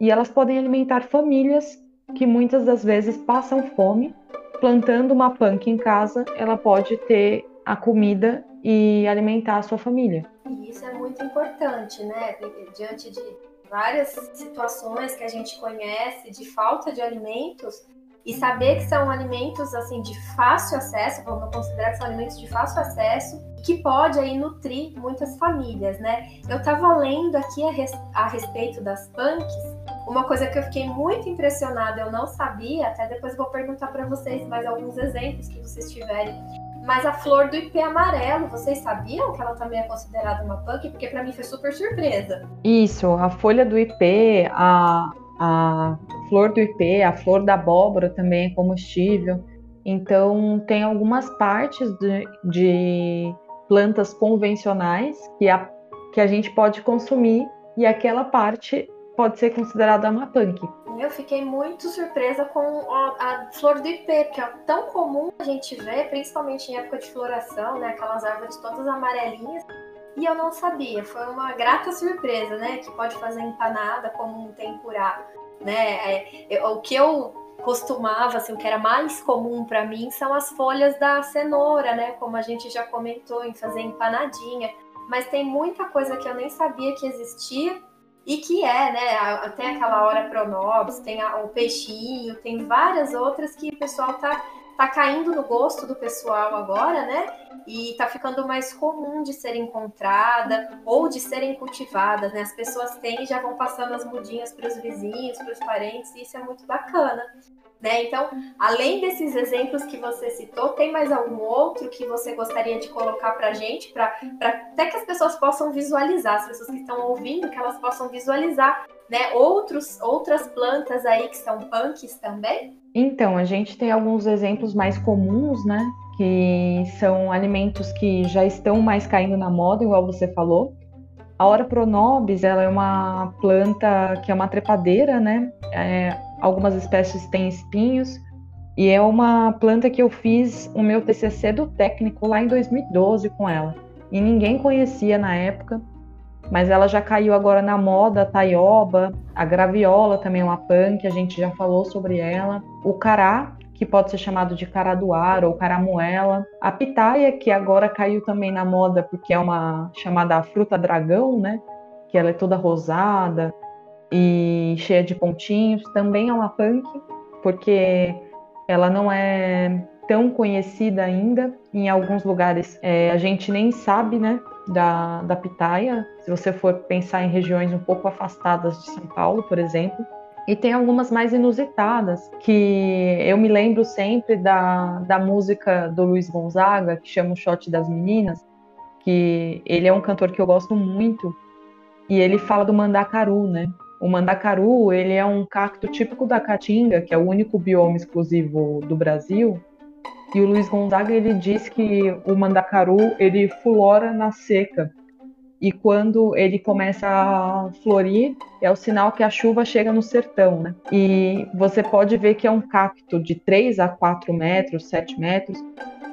e elas podem alimentar famílias que muitas das vezes passam fome. Plantando uma punk em casa, ela pode ter a comida e alimentar a sua família. E isso é muito importante, né? Diante de várias situações que a gente conhece de falta de alimentos, e saber que são alimentos assim de fácil acesso, vamos considerar que são alimentos de fácil acesso, que pode aí nutrir muitas famílias, né? Eu estava lendo aqui a, res, a respeito das punks, uma coisa que eu fiquei muito impressionada, eu não sabia, até depois vou perguntar para vocês mais alguns exemplos que vocês tiverem. Mas a flor do ipê amarelo, vocês sabiam que ela também é considerada uma punk? Porque para mim foi super surpresa. Isso, a folha do ipê, a, a flor do ipê, a flor da abóbora também é comestível. Então, tem algumas partes de, de plantas convencionais que a, que a gente pode consumir e aquela parte pode ser considerada uma punk. Eu fiquei muito surpresa com a, flor do ipê, porque é tão comum a gente ver, principalmente em época de floração, né? Aquelas árvores todas amarelinhas. E eu não sabia, foi uma grata surpresa, né? Que pode fazer empanada como um tempurá né? É, o que eu costumava, assim, o que era mais comum para mim são as folhas da cenoura, né? Como a gente já comentou em fazer empanadinha. Mas tem muita coisa que eu nem sabia que existia e que é, né? Tem aquela hora pronobis, tem o peixinho, tem várias outras que o pessoal tá, tá caindo no gosto do pessoal agora, né? e está ficando mais comum de ser encontrada ou de serem cultivadas, né? As pessoas têm e já vão passando as mudinhas para os vizinhos, para os parentes, e isso é muito bacana. Né? Então, além desses exemplos que você citou, tem mais algum outro que você gostaria de colocar para gente, para até que as pessoas possam visualizar, as pessoas que estão ouvindo, que elas possam visualizar né, outros, outras plantas aí que são punks também? Então, a gente tem alguns exemplos mais comuns, né? que são alimentos que já estão mais caindo na moda, igual você falou. A Ora pronobis, ela é uma planta que é uma trepadeira, né? É, algumas espécies têm espinhos e é uma planta que eu fiz o meu TCC do técnico lá em 2012 com ela. E ninguém conhecia na época, mas ela já caiu agora na moda, a taioba, a graviola também é uma punk, a gente já falou sobre ela. O cará, que pode ser chamado de caraduar ou caramuela. A pitaia, que agora caiu também na moda porque é uma chamada fruta dragão, né? Que ela é toda rosada e cheia de pontinhos, também é uma punk, porque ela não é tão conhecida ainda. Em alguns lugares é, a gente nem sabe, né? Da, da pitaia, se você for pensar em regiões um pouco afastadas de São Paulo, por exemplo, e tem algumas mais inusitadas, que eu me lembro sempre da, da música do Luiz Gonzaga, que chama O Shot das Meninas, que ele é um cantor que eu gosto muito, e ele fala do mandacaru, né? O mandacaru, ele é um cacto típico da Caatinga, que é o único bioma exclusivo do Brasil, e o Luiz Gonzaga, ele diz que o mandacaru, ele fulora na seca, e quando ele começa a florir, é o sinal que a chuva chega no sertão, né? E você pode ver que é um cacto de 3 a 4 metros, 7 metros,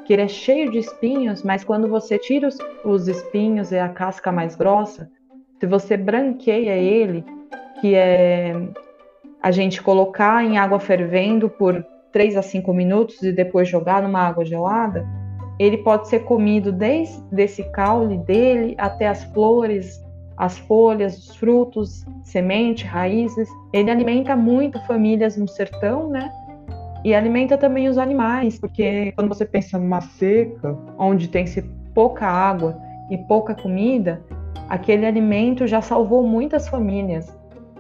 que ele é cheio de espinhos, mas quando você tira os, os espinhos e a casca mais grossa, se você branqueia ele, que é a gente colocar em água fervendo por 3 a 5 minutos e depois jogar numa água gelada, ele pode ser comido desde esse caule dele até as flores, as folhas, os frutos, semente, raízes. Ele alimenta muito famílias no sertão, né? E alimenta também os animais, porque quando você pensa numa seca, onde tem -se pouca água e pouca comida, aquele alimento já salvou muitas famílias.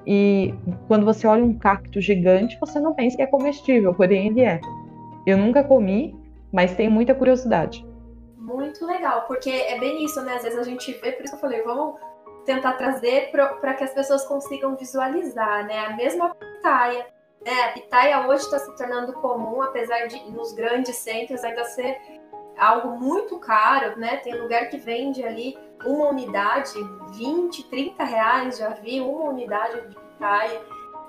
E quando você olha um cacto gigante, você não pensa que é comestível, porém ele é. Eu nunca comi, mas tenho muita curiosidade. Muito legal, porque é bem isso, né? Às vezes a gente vê, por isso que eu falei, vamos tentar trazer para que as pessoas consigam visualizar, né? A mesma pitaia. Né? A pitaia hoje está se tornando comum, apesar de nos grandes centros ainda ser algo muito caro, né? Tem lugar que vende ali uma unidade, 20, 30 reais, já vi uma unidade de pitaia.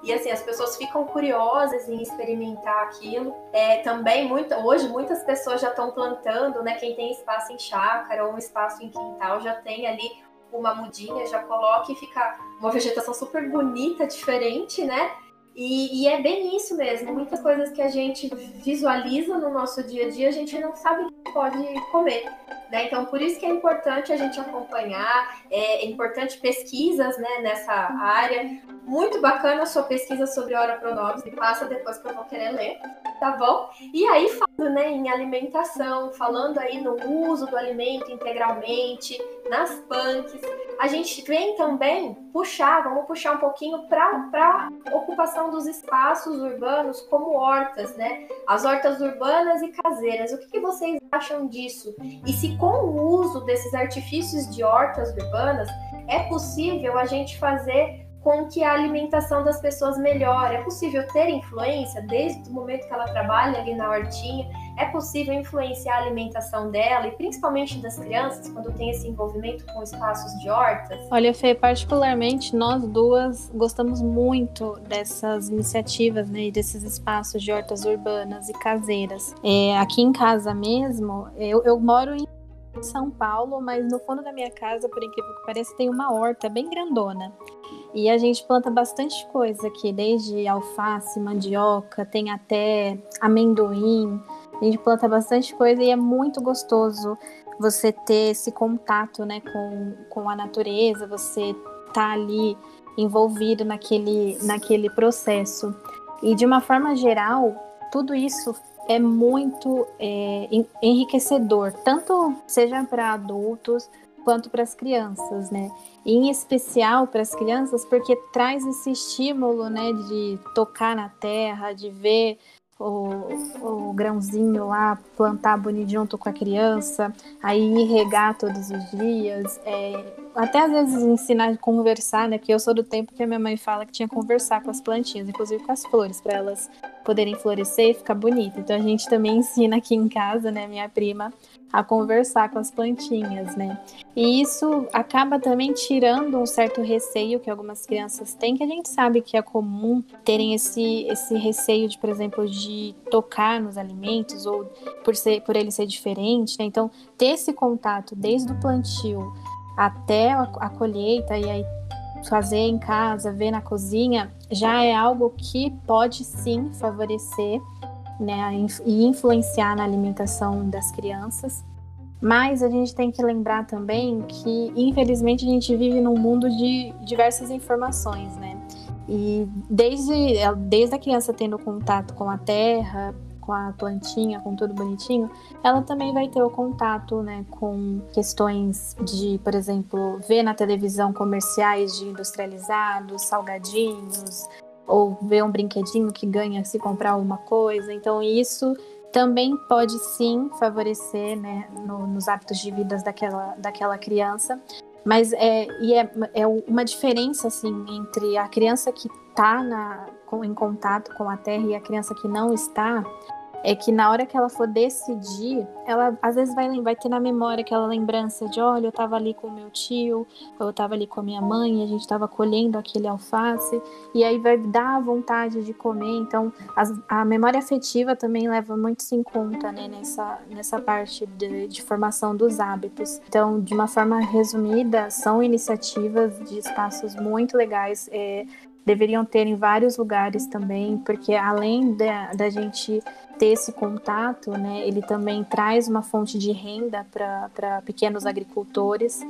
E assim, as pessoas ficam curiosas em experimentar aquilo. É, também, muito, hoje, muitas pessoas já estão plantando, né? Quem tem espaço em chácara ou um espaço em quintal já tem ali uma mudinha, já coloca e fica uma vegetação super bonita, diferente, né? E, e, é bem isso mesmo. Muitas coisas que a gente visualiza no nosso dia a dia, a gente não sabe que pode comer. Né? Então, por isso que é importante a gente acompanhar, é, é importante pesquisas né, nessa área. Muito bacana a sua pesquisa sobre Ora Pronobis, me passa depois que eu vou querer ler, tá bom? E aí, falando né, em alimentação, falando aí no uso do alimento integralmente, nas punks, a gente vem também puxar, vamos puxar um pouquinho para a ocupação dos espaços urbanos como hortas, né? As hortas urbanas e caseiras. O que, que vocês acham disso? E se com o uso desses artifícios de hortas urbanas é possível a gente fazer com que a alimentação das pessoas melhore. É possível ter influência desde o momento que ela trabalha ali na hortinha? É possível influenciar a alimentação dela e principalmente das crianças quando tem esse envolvimento com espaços de hortas? Olha, Fê, particularmente nós duas gostamos muito dessas iniciativas, né, desses espaços de hortas urbanas e caseiras. É, aqui em casa mesmo, eu, eu moro em são Paulo, mas no fundo da minha casa, por incrível que pareça, tem uma horta bem grandona. E a gente planta bastante coisa aqui, desde alface, mandioca, tem até amendoim. A gente planta bastante coisa e é muito gostoso você ter esse contato né, com, com a natureza, você tá ali envolvido naquele, naquele processo. E de uma forma geral, tudo isso é muito é, enriquecedor, tanto seja para adultos quanto para as crianças, né? em especial para as crianças, porque traz esse estímulo, né, de tocar na terra, de ver o, o grãozinho lá plantar bonito junto com a criança, aí regar todos os dias, é, até às vezes ensinar a conversar, né? Porque eu sou do tempo que a minha mãe fala que tinha que conversar com as plantinhas, inclusive com as flores, para elas poderem florescer e ficar bonita. Então a gente também ensina aqui em casa, né, minha prima, a conversar com as plantinhas, né? E isso acaba também tirando um certo receio que algumas crianças têm, que a gente sabe que é comum terem esse, esse receio de, por exemplo, de tocar nos alimentos ou por, ser, por ele ser diferente, né? Então, ter esse contato desde o plantio até a, a colheita e aí fazer em casa, ver na cozinha, já é algo que pode sim favorecer né, e influenciar na alimentação das crianças. Mas a gente tem que lembrar também que, infelizmente, a gente vive num mundo de diversas informações, né? E desde, desde a criança tendo contato com a terra, com a plantinha, com tudo bonitinho, ela também vai ter o contato, né, com questões de, por exemplo, ver na televisão comerciais de industrializados, salgadinhos, ou ver um brinquedinho que ganha se comprar alguma coisa. Então isso também pode sim favorecer né, no, nos hábitos de vida daquela, daquela criança. Mas é, e é, é uma diferença assim entre a criança que está em contato com a terra e a criança que não está, é que na hora que ela for decidir, ela às vezes vai, vai ter na memória aquela lembrança de, olha, eu estava ali com meu tio, eu estava ali com a minha mãe, a gente estava colhendo aquele alface, e aí vai dar vontade de comer. Então, as, a memória afetiva também leva muito em conta, né, nessa, nessa parte de, de formação dos hábitos. Então, de uma forma resumida, são iniciativas de espaços muito legais. É, deveriam ter em vários lugares também, porque além da, da gente ter esse contato, né, ele também traz uma fonte de renda para pequenos agricultores,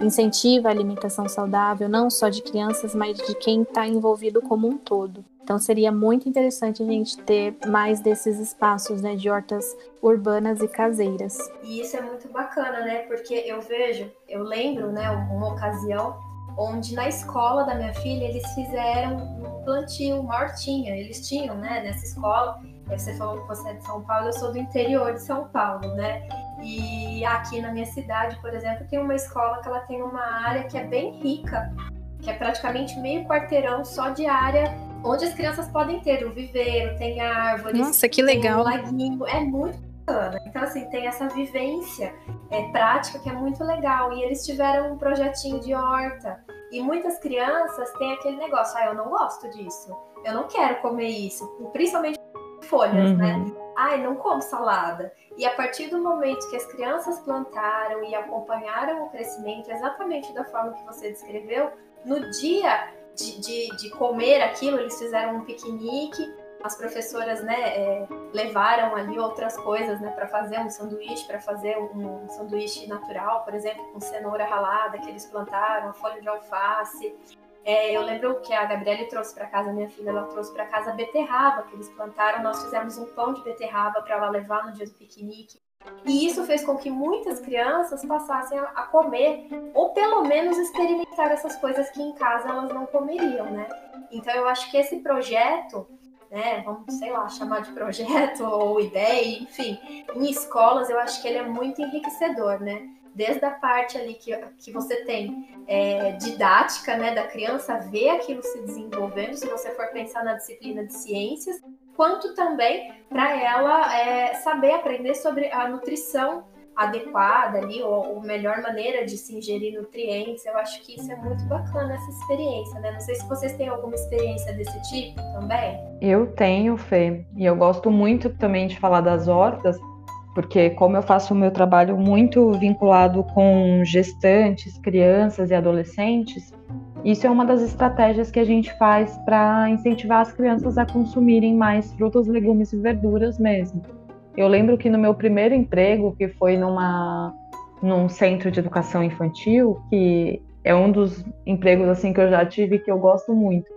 incentiva a alimentação saudável, não só de crianças, mas de quem está envolvido como um todo. Então seria muito interessante a gente ter mais desses espaços né, de hortas urbanas e caseiras. E isso é muito bacana, né? Porque eu vejo, eu lembro, né, uma ocasião onde na escola da minha filha eles fizeram um plantio, uma hortinha. Eles tinham, né, nessa escola. Você falou que você é de São Paulo, eu sou do interior de São Paulo, né? E aqui na minha cidade, por exemplo, tem uma escola que ela tem uma área que é bem rica, que é praticamente meio quarteirão só de área onde as crianças podem ter o viveiro, tem árvores, Nossa, que legal. um laguinho, é muito bacana. Então, assim, tem essa vivência é, prática que é muito legal. E eles tiveram um projetinho de horta. E muitas crianças têm aquele negócio, ah, eu não gosto disso, eu não quero comer isso. Principalmente folhas, né? uhum. né? Ai, não como salada. E a partir do momento que as crianças plantaram e acompanharam o crescimento exatamente da forma que você descreveu, no dia de, de, de comer aquilo, eles fizeram um piquenique, as professoras né, é, levaram ali outras coisas né, para fazer um sanduíche, para fazer um, sanduíche natural, por exemplo, com cenoura ralada que eles plantaram, folha de alface. É, eu lembro que a Gabriele trouxe para casa, minha filha, ela trouxe para casa beterraba que eles plantaram. Nós fizemos um pão de beterraba para ela levar no dia do piquenique. E isso fez com que muitas crianças passassem a, comer, ou pelo menos experimentar essas coisas que em casa elas não comeriam, né? Então eu acho que esse projeto, né, vamos, sei lá, chamar de projeto ou ideia, enfim, em escolas eu acho que ele é muito enriquecedor, né? desde a parte ali que, que você tem é, didática, né, da criança ver aquilo se desenvolvendo, se você for pensar na disciplina de ciências, quanto também para ela é, saber aprender sobre a nutrição adequada ali, ou, ou melhor maneira de se ingerir nutrientes. Eu acho que isso é muito bacana, essa experiência, né? Não sei se vocês têm alguma experiência desse tipo também. Eu tenho, Fê, e eu gosto muito também de falar das hortas, porque como eu faço o meu trabalho muito vinculado com gestantes, crianças e adolescentes, isso é uma das estratégias que a gente faz para incentivar as crianças a consumirem mais frutas, legumes e verduras mesmo. Eu lembro que no meu primeiro emprego, que foi numa num centro de educação infantil, que é um dos empregos assim que eu já tive que eu gosto muito,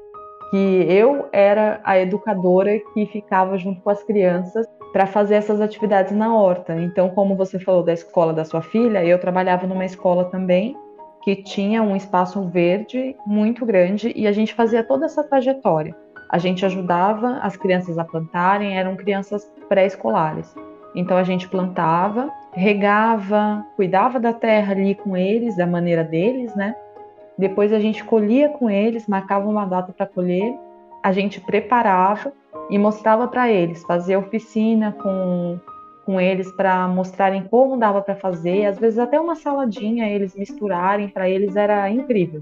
que eu era a educadora que ficava junto com as crianças para fazer essas atividades na horta. Então, como você falou da escola da sua filha, eu trabalhava numa escola também que tinha um espaço verde muito grande e a gente fazia toda essa trajetória. A gente ajudava as crianças a plantarem, eram crianças pré-escolares. Então a gente plantava, regava, cuidava da terra ali com eles, da maneira deles, né? Depois a gente colhia com eles, marcava uma data para colher, a gente preparava e mostrava para eles, fazia oficina com, com eles para mostrarem como dava para fazer, às vezes até uma saladinha eles misturarem, para eles era incrível.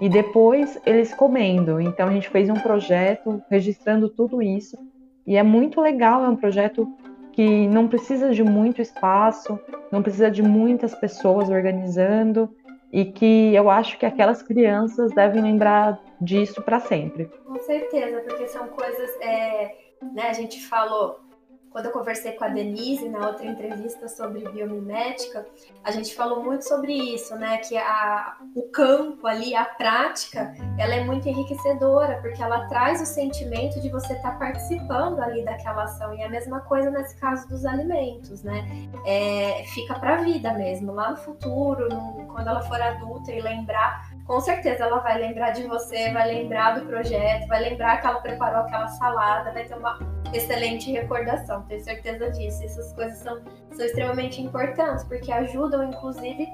E depois eles comendo. Então a gente fez um projeto registrando tudo isso e é muito legal, é um projeto que não precisa de muito espaço, não precisa de muitas pessoas organizando e que eu acho que aquelas crianças devem lembrar disso para sempre. Com certeza, porque são coisas, é, né? A gente falou quando eu conversei com a Denise na outra entrevista sobre biomimética, a gente falou muito sobre isso, né? Que a, o campo ali, a prática, ela é muito enriquecedora, porque ela traz o sentimento de você estar tá participando ali daquela ação. E é a mesma coisa nesse caso dos alimentos, né? É, fica para a vida mesmo. Lá no futuro, no, quando ela for adulta e lembrar com certeza ela vai lembrar de você, vai lembrar do projeto, vai lembrar que ela preparou aquela salada, vai ter uma excelente recordação, tenho certeza disso. Essas coisas são, são extremamente importantes, porque ajudam, inclusive,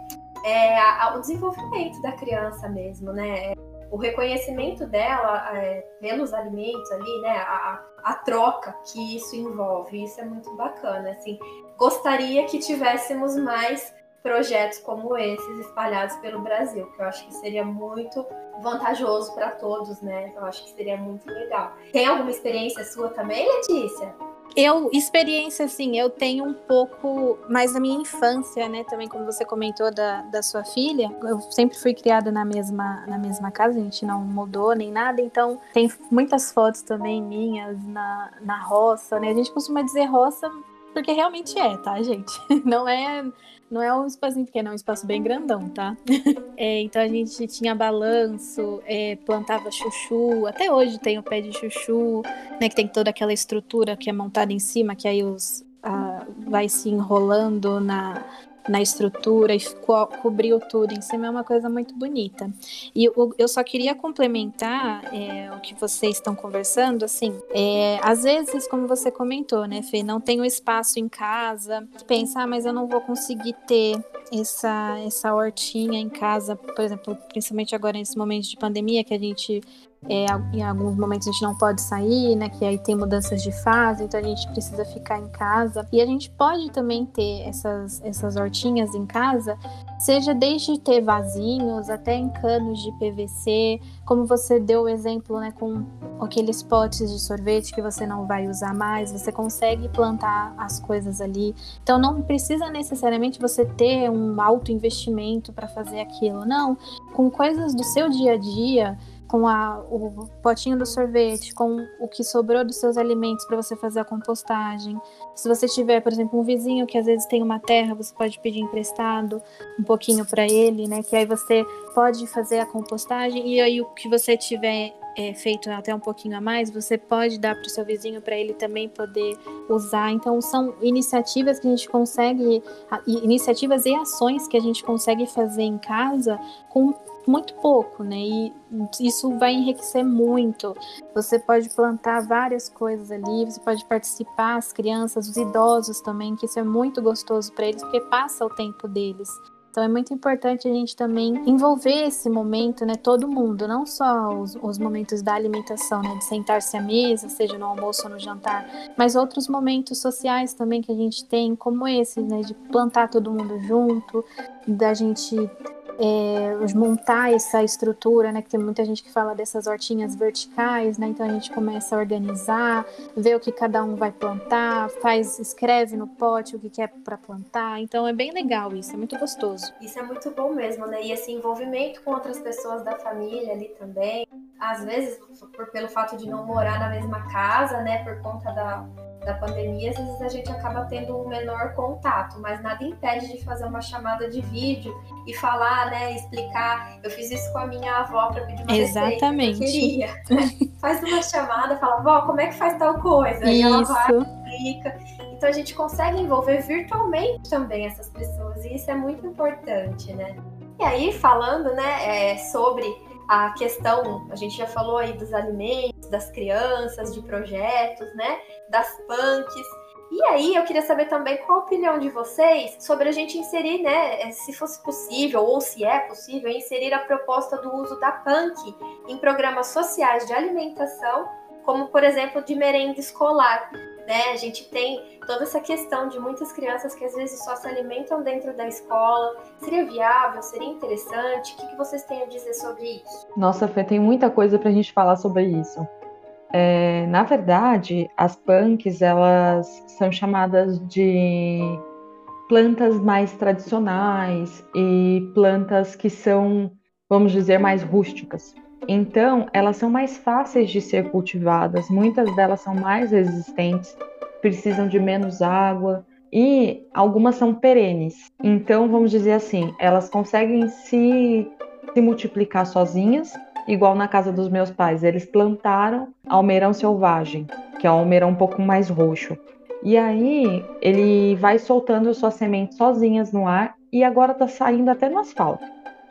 é, ao desenvolvimento da criança mesmo, né? O reconhecimento dela é, pelos alimentos ali, né? A, a troca que isso envolve, isso é muito bacana, assim. Gostaria que tivéssemos mais projetos como esses espalhados pelo Brasil, que eu acho que seria muito vantajoso para todos, né? Eu acho que seria muito legal. Tem alguma experiência sua também, Letícia? Eu, experiência, assim, eu tenho um pouco mais da minha infância, né? Também, como você comentou da, da sua filha, eu sempre fui criada na mesma, na mesma casa, a gente não mudou nem nada, então tem muitas fotos também minhas na, na roça, né? A gente costuma dizer roça porque realmente é, tá, gente? Não é não é um espacinho pequeno, é um espaço bem grandão, tá? É, então a gente tinha balanço, é, plantava chuchu, até hoje tem o pé de chuchu, né? Que tem toda aquela estrutura que é montada em cima, que aí os, a, vai se enrolando na, na estrutura e co cobriu tudo. Em cima é uma coisa muito bonita. E eu, eu só queria complementar é, o que vocês estão conversando, assim, é, às vezes, como você comentou, né, Fê, não tem um espaço em casa, pensa, ah, mas eu não vou conseguir ter essa, essa hortinha em casa, por exemplo, principalmente agora nesse momento de pandemia que a gente é, em alguns momentos a gente não pode sair, né? Que aí tem mudanças de fase, então a gente precisa ficar em casa. E a gente pode também ter essas, essas hortinhas em casa, seja desde ter vasinhos até em canos de PVC, como você deu o exemplo, né? Com aqueles potes de sorvete que você não vai usar mais, você consegue plantar as coisas ali. Então não precisa necessariamente você ter um alto investimento para fazer aquilo, não. Com coisas do seu dia a dia com a, o potinho do sorvete, com o que sobrou dos seus alimentos para você fazer a compostagem. Se você tiver, por exemplo, um vizinho que às vezes tem uma terra, você pode pedir emprestado um pouquinho para ele, né? Que aí você pode fazer a compostagem e aí o que você tiver é, feito até um pouquinho a mais, você pode dar para o seu vizinho para ele também poder usar. Então, são iniciativas que a gente consegue, iniciativas e ações que a gente consegue fazer em casa com muito pouco, né? E isso vai enriquecer muito. Você pode plantar várias coisas ali, você pode participar, as crianças, os idosos também, que isso é muito gostoso para eles, porque passa o tempo deles. Então é muito importante a gente também envolver esse momento, né? Todo mundo, não só os, os momentos da alimentação, né? De sentar-se à mesa, seja no almoço ou no jantar, mas outros momentos sociais também que a gente tem, como esse, né? De plantar todo mundo junto, da gente é, montar essa estrutura, né? Que tem muita gente que fala dessas hortinhas verticais, né? Então a gente começa a organizar, ver o que cada um vai plantar, faz, escreve no pote o que quer para plantar. Então é bem legal isso, é muito gostoso. Isso é muito bom mesmo, né? E esse envolvimento com outras pessoas da família ali também. Às vezes, por, pelo fato de não morar na mesma casa, né? Por conta da da pandemia, às vezes a gente acaba tendo um menor contato, mas nada impede de fazer uma chamada de vídeo e falar, né, explicar. Eu fiz isso com a minha avó para pedir uma Exatamente. receita que eu queria. faz uma chamada, fala, vó, como é que faz tal coisa? Isso. E ela vai explica. Então a gente consegue envolver virtualmente também essas pessoas e isso é muito importante, né? E aí falando, né, é, sobre a questão, a gente já falou aí dos alimentos, das crianças, de projetos, né? Das punks. E aí, eu queria saber também qual a opinião de vocês sobre a gente inserir, né, se fosse possível, ou se é possível, inserir a proposta do uso da punk em programas sociais de alimentação, como, por exemplo, de merenda escolar né? A gente tem toda essa questão de muitas crianças que às vezes só se alimentam dentro da escola. Seria viável? Seria interessante? O que, que vocês têm a dizer sobre isso? Nossa, Fê, tem muita coisa para a gente falar sobre isso. É, na verdade, as punks elas são chamadas de plantas mais tradicionais e plantas que são, vamos dizer, mais rústicas. Então, elas são mais fáceis de ser cultivadas, muitas delas são mais resistentes, precisam de menos água e algumas são perenes. Então, vamos dizer assim, elas conseguem se, se multiplicar sozinhas, igual na casa dos meus pais. Eles plantaram almeirão selvagem, que é um almeirão um pouco mais roxo. E aí, ele vai soltando suas sementes sozinhas no ar e agora está saindo até no asfalto.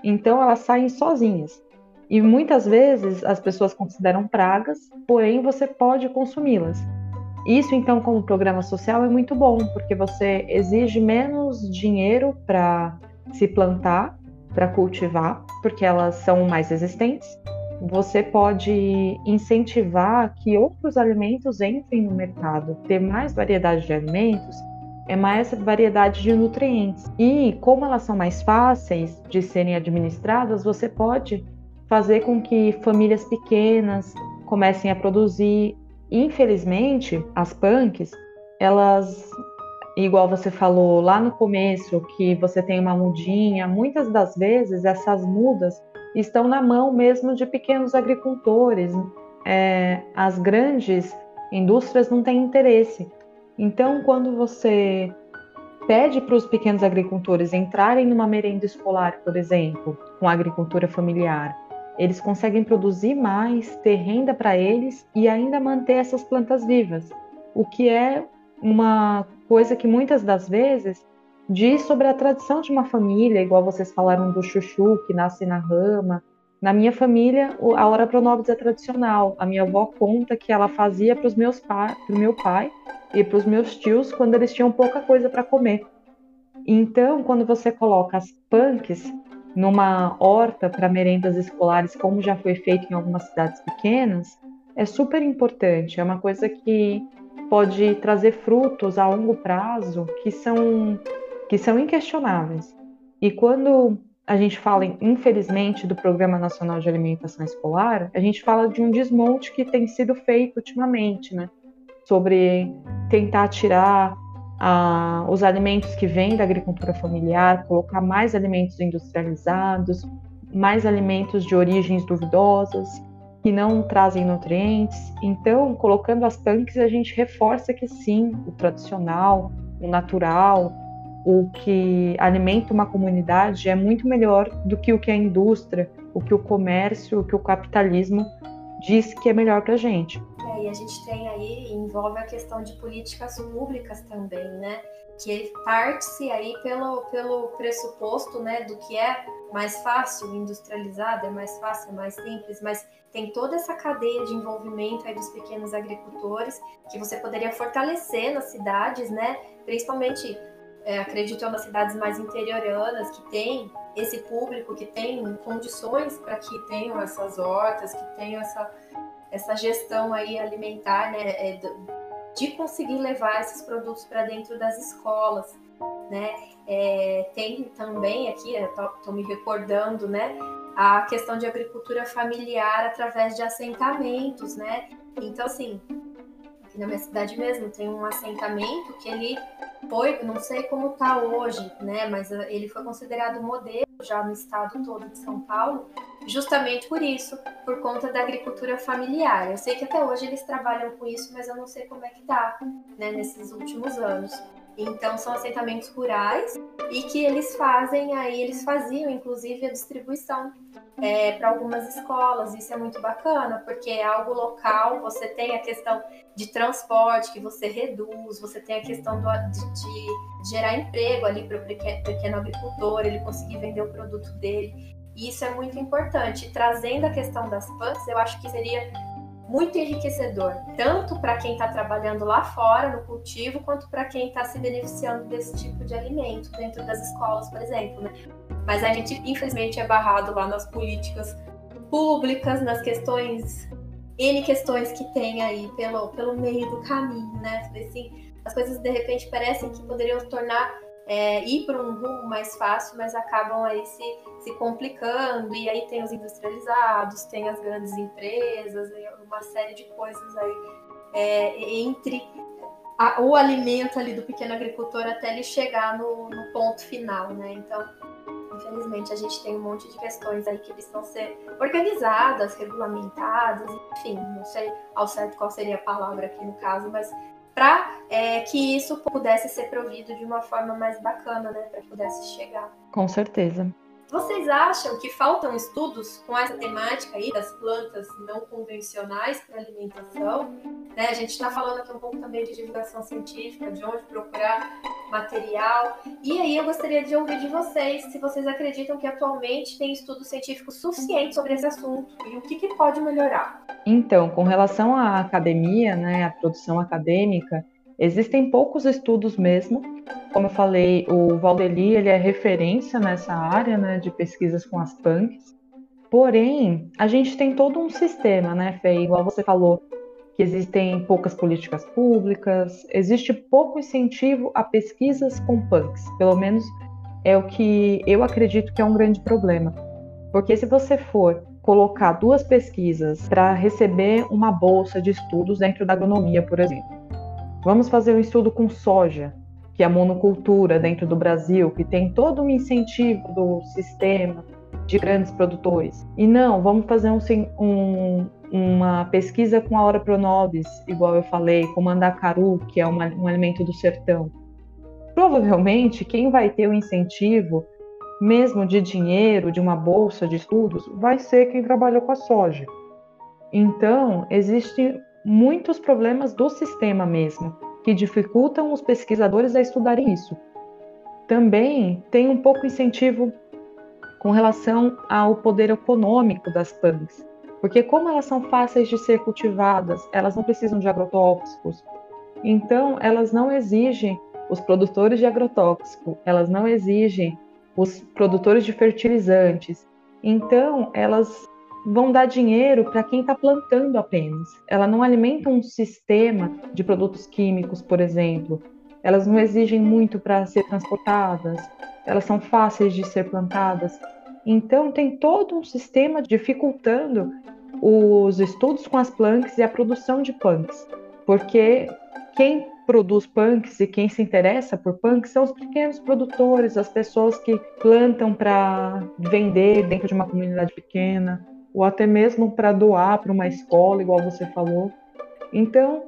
Então, elas saem sozinhas. E muitas vezes as pessoas consideram pragas, porém você pode consumi-las. Isso, então, como programa social, é muito bom, porque você exige menos dinheiro para se plantar, para cultivar, porque elas são mais resistentes. Você pode incentivar que outros alimentos entrem no mercado, ter mais variedade de alimentos, é mais variedade de nutrientes. E como elas são mais fáceis de serem administradas, você pode fazer com que famílias pequenas comecem a produzir. Infelizmente, as punks, elas, igual você falou lá no começo, que você tem uma mudinha, muitas das vezes essas mudas estão na mão mesmo de pequenos agricultores. É, as grandes indústrias não têm interesse. Então, quando você pede para os pequenos agricultores entrarem numa merenda escolar, por exemplo, com agricultura familiar, eles conseguem produzir mais, ter renda para eles e ainda manter essas plantas vivas, o que é uma coisa que muitas das vezes diz sobre a tradição de uma família, igual vocês falaram do chuchu que nasce na rama. Na minha família, a hora pronobis é tradicional. A minha avó conta que ela fazia para os meus para o meu pai e para os meus tios quando eles tinham pouca coisa para comer. Então, quando você coloca as punks numa horta para merendas escolares, como já foi feito em algumas cidades pequenas, é super importante. É uma coisa que pode trazer frutos a longo prazo que são, que são inquestionáveis. E quando a gente fala, infelizmente, do Programa Nacional de Alimentação Escolar, a gente fala de um desmonte que tem sido feito ultimamente, né? Sobre tentar tirar ah, os alimentos que vêm da agricultura familiar, colocar mais alimentos industrializados, mais alimentos de origens duvidosas, que não trazem nutrientes. Então, colocando as tanques, a gente reforça que sim, o tradicional, o natural, o que alimenta uma comunidade é muito melhor do que o que a indústria, o que o comércio, o que o capitalismo diz que é melhor para a gente. É, e a gente tem aí, envolve a questão de políticas públicas também, né? Que parte-se aí pelo, pelo pressuposto, né, do que é mais fácil, industrializado, é mais fácil, é mais simples, mas tem toda essa cadeia de envolvimento aí dos pequenos agricultores que você poderia fortalecer nas cidades, né? Principalmente é, acredito nas cidades mais interioranas, que tem esse público, que tem condições para que tenham essas hortas, que tenham essa, essa gestão aí alimentar, né, é, de conseguir levar esses produtos para dentro das escolas, né? É, tem também aqui, estou me recordando, né, a questão de agricultura familiar através de assentamentos, né? Então, assim, aqui na minha cidade mesmo tem um assentamento que ele foi, não sei como está hoje, né, mas ah, ele foi considerado modelo já no estado todo de São Paulo, justamente por isso, por conta da agricultura familiar. Eu sei que até hoje eles trabalham com isso, mas eu não sei como é que tá, né, nesses últimos anos. Então são assentamentos rurais e que eles fazem aí, eles faziam inclusive a distribuição é, para algumas escolas. Isso é muito bacana, porque é algo local, você tem a questão de transporte que você reduz, você tem a questão do, de, de gerar emprego ali para o pequeno agricultor, ele conseguir vender o produto dele. E isso é muito importante. Trazendo a questão das PANs, eu acho que seria muito enriquecedor, tanto para quem está trabalhando lá fora no cultivo, quanto para quem está se beneficiando desse tipo de alimento dentro das escolas, por exemplo. Né? Mas a gente, infelizmente, é barrado lá nas políticas públicas, nas questões, N questões que tem aí pelo, pelo meio do caminho, né? Assim, as coisas de repente parecem que poderiam se tornar é, ir para um rumo mais fácil, mas acabam aí se, se complicando. E aí tem os industrializados, tem as grandes empresas, uma série de coisas aí é, entre a, o alimento ali do pequeno agricultor até ele chegar no, no, ponto final, né? Então, infelizmente, a gente tem um monte de questões aí que precisam ser organizadas, regulamentadas, enfim, não sei ao certo qual seria a palavra aqui no caso, mas para é, que isso pudesse ser provido de uma forma mais bacana, né, para que pudesse chegar. Com certeza. Vocês acham que faltam estudos com essa temática aí das plantas não convencionais para alimentação? Né? A gente está falando aqui um pouco também de divulgação científica, de onde procurar material. E aí eu gostaria de ouvir de vocês se vocês acreditam que atualmente tem estudo científico suficiente sobre esse assunto e o que, que pode melhorar. Então, com relação à academia, né, à produção acadêmica, existem poucos estudos mesmo. Como eu falei, o Valdeli ele é referência nessa área né, de pesquisas com as punks. Porém, a gente tem todo um sistema, né, Fê? Igual você falou, que existem poucas políticas públicas, existe pouco incentivo a pesquisas com punks. Pelo menos é o que eu acredito que é um grande problema. Porque se você for colocar duas pesquisas para receber uma bolsa de estudos dentro da agronomia, por exemplo, vamos fazer um estudo com soja, que é a monocultura dentro do Brasil, que tem todo um incentivo do sistema de grandes produtores. E não, vamos fazer um, um, uma pesquisa com a Hora Pronobis, igual eu falei, com mandacaru, que é uma, um alimento do sertão. Provavelmente, quem vai ter o incentivo, mesmo de dinheiro, de uma bolsa de estudos, vai ser quem trabalha com a soja. Então, existem muitos problemas do sistema mesmo, que dificultam os pesquisadores a estudarem isso. Também tem um pouco incentivo com relação ao poder econômico das PANs, porque como elas são fáceis de ser cultivadas, elas não precisam de agrotóxicos. Então, elas não exigem os produtores de agrotóxico, elas não exigem os produtores de fertilizantes. Então, elas vão dar dinheiro para quem está plantando apenas. Ela não alimenta um sistema de produtos químicos, por exemplo. Elas não exigem muito para ser transportadas. Elas são fáceis de ser plantadas. Então, tem todo um sistema dificultando os estudos com as planks e a produção de punks, porque quem produz punks e quem se interessa por punks são os pequenos produtores, as pessoas que plantam para vender dentro de uma comunidade pequena, ou até mesmo para doar para uma escola, igual você falou. Então,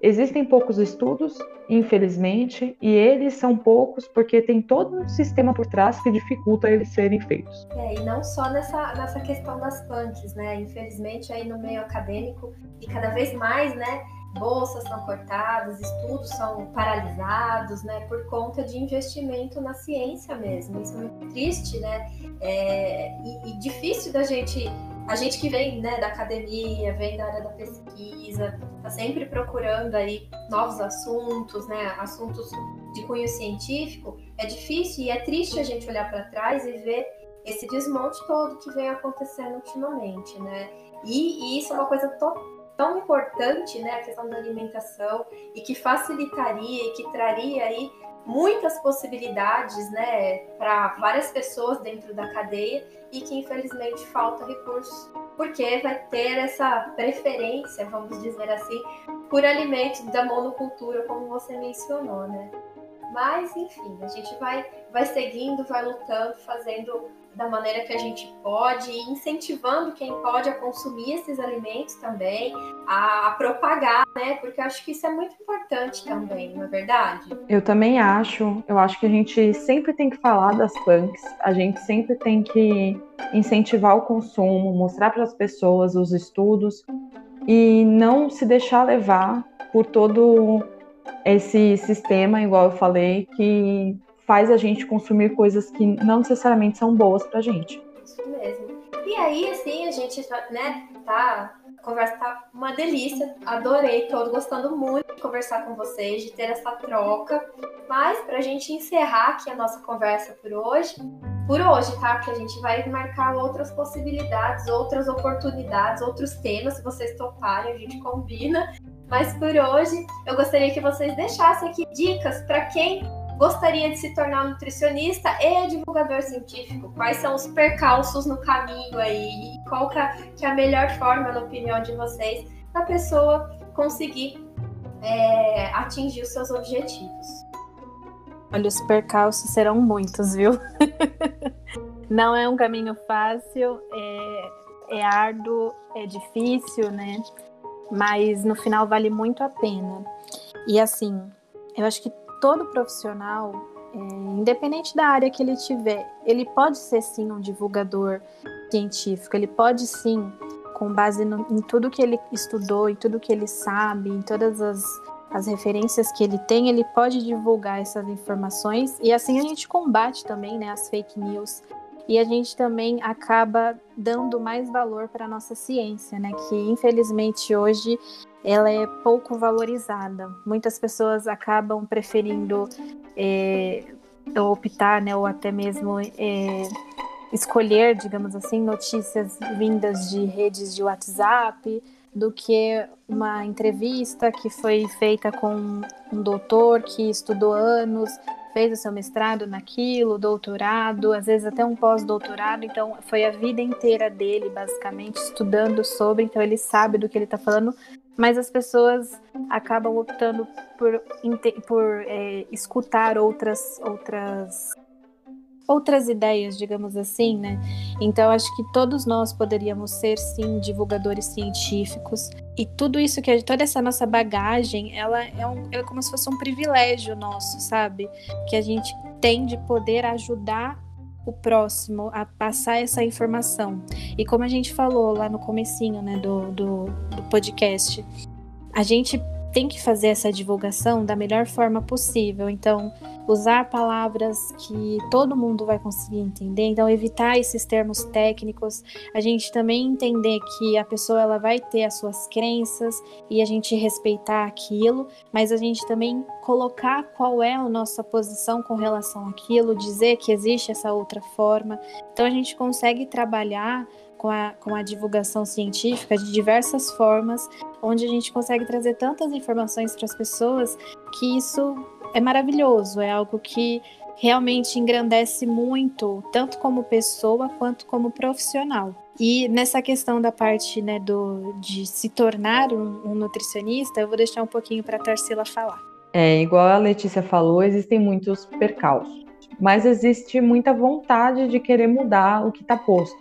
existem poucos estudos, infelizmente, e eles são poucos porque tem todo um sistema por trás que dificulta eles serem feitos. É, e não só nessa, nessa questão das punks, né? Infelizmente, aí no meio acadêmico, e cada vez mais, né? Bolsas são cortadas, estudos são paralisados, né, por conta de investimento na ciência mesmo. Isso é muito triste, né, é, e, e, difícil da gente, a gente que vem, né, da academia, vem da área da pesquisa, tá sempre procurando aí novos assuntos, né, assuntos de cunho científico. É difícil e é triste a gente olhar para trás e ver esse desmonte todo que vem acontecendo ultimamente, né? E, e isso é uma coisa total tão importante, né, a questão da alimentação e que facilitaria e que traria aí muitas possibilidades, né, para várias pessoas dentro da cadeia e que infelizmente falta recursos, porque vai ter essa preferência, vamos dizer assim, por alimentos da monocultura, como você mencionou, né? Mas, enfim, a gente vai, vai seguindo, vai lutando, fazendo da maneira que a gente pode, incentivando quem pode a consumir esses alimentos também, a, a propagar, né? Porque eu acho que isso é muito importante também, não é verdade? Eu também acho. Eu acho que a gente sempre tem que falar das punks, a gente sempre tem que incentivar o consumo, mostrar para as pessoas os estudos e não se deixar levar por todo esse sistema, igual eu falei, que faz a gente consumir coisas que não necessariamente são boas pra gente. Isso mesmo. E aí, assim, a gente, né, tá. A conversa tá uma delícia. Adorei, tô gostando muito de conversar com vocês, de ter essa troca. Mas, pra gente encerrar aqui a nossa conversa por hoje, por hoje, tá? Que a gente vai marcar outras possibilidades, outras oportunidades, outros temas, se vocês toparem, a gente combina. Mas por hoje, eu gostaria que vocês deixassem aqui dicas para quem gostaria de se tornar nutricionista e divulgador científico? Quais são os percalços no caminho aí? E qual é, que é a melhor forma, na opinião de vocês, da pessoa conseguir é, atingir os seus objetivos? Olha, os percalços serão muitos, viu? Não é um caminho fácil, é, é árduo, é difícil, né? Mas no final vale muito a pena. E assim, eu acho que todo profissional, é, independente da área que ele tiver, ele pode ser sim um divulgador científico, ele pode sim, com base no, em tudo que ele estudou, em tudo que ele sabe, em todas as, as referências que ele tem, ele pode divulgar essas informações e assim a gente combate também né, as fake news e a gente também acaba dando mais valor para a nossa ciência, né? Que infelizmente hoje ela é pouco valorizada. Muitas pessoas acabam preferindo é, optar, né, ou até mesmo é, escolher, digamos assim, notícias vindas de redes de WhatsApp do que uma entrevista que foi feita com um doutor que estudou anos fez o seu mestrado naquilo, doutorado, às vezes até um pós-doutorado, então foi a vida inteira dele, basicamente, estudando sobre, então ele sabe do que ele está falando, mas as pessoas acabam optando por, por é, escutar outras, outras outras ideias, digamos assim, né? Então acho que todos nós poderíamos ser sim divulgadores científicos e tudo isso que toda essa nossa bagagem, ela é, um, é como se fosse um privilégio nosso, sabe? Que a gente tem de poder ajudar o próximo a passar essa informação. E como a gente falou lá no comecinho, né, do, do, do podcast, a gente tem que fazer essa divulgação da melhor forma possível. Então, usar palavras que todo mundo vai conseguir entender. Então, evitar esses termos técnicos. A gente também entender que a pessoa ela vai ter as suas crenças e a gente respeitar aquilo, mas a gente também colocar qual é a nossa posição com relação àquilo, dizer que existe essa outra forma. Então, a gente consegue trabalhar com a, com a divulgação científica de diversas formas, onde a gente consegue trazer tantas informações para as pessoas que isso é maravilhoso, é algo que realmente engrandece muito, tanto como pessoa quanto como profissional. E nessa questão da parte né, do, de se tornar um, um nutricionista, eu vou deixar um pouquinho para a Tarsila falar. É, igual a Letícia falou, existem muitos percalços, mas existe muita vontade de querer mudar o que está posto.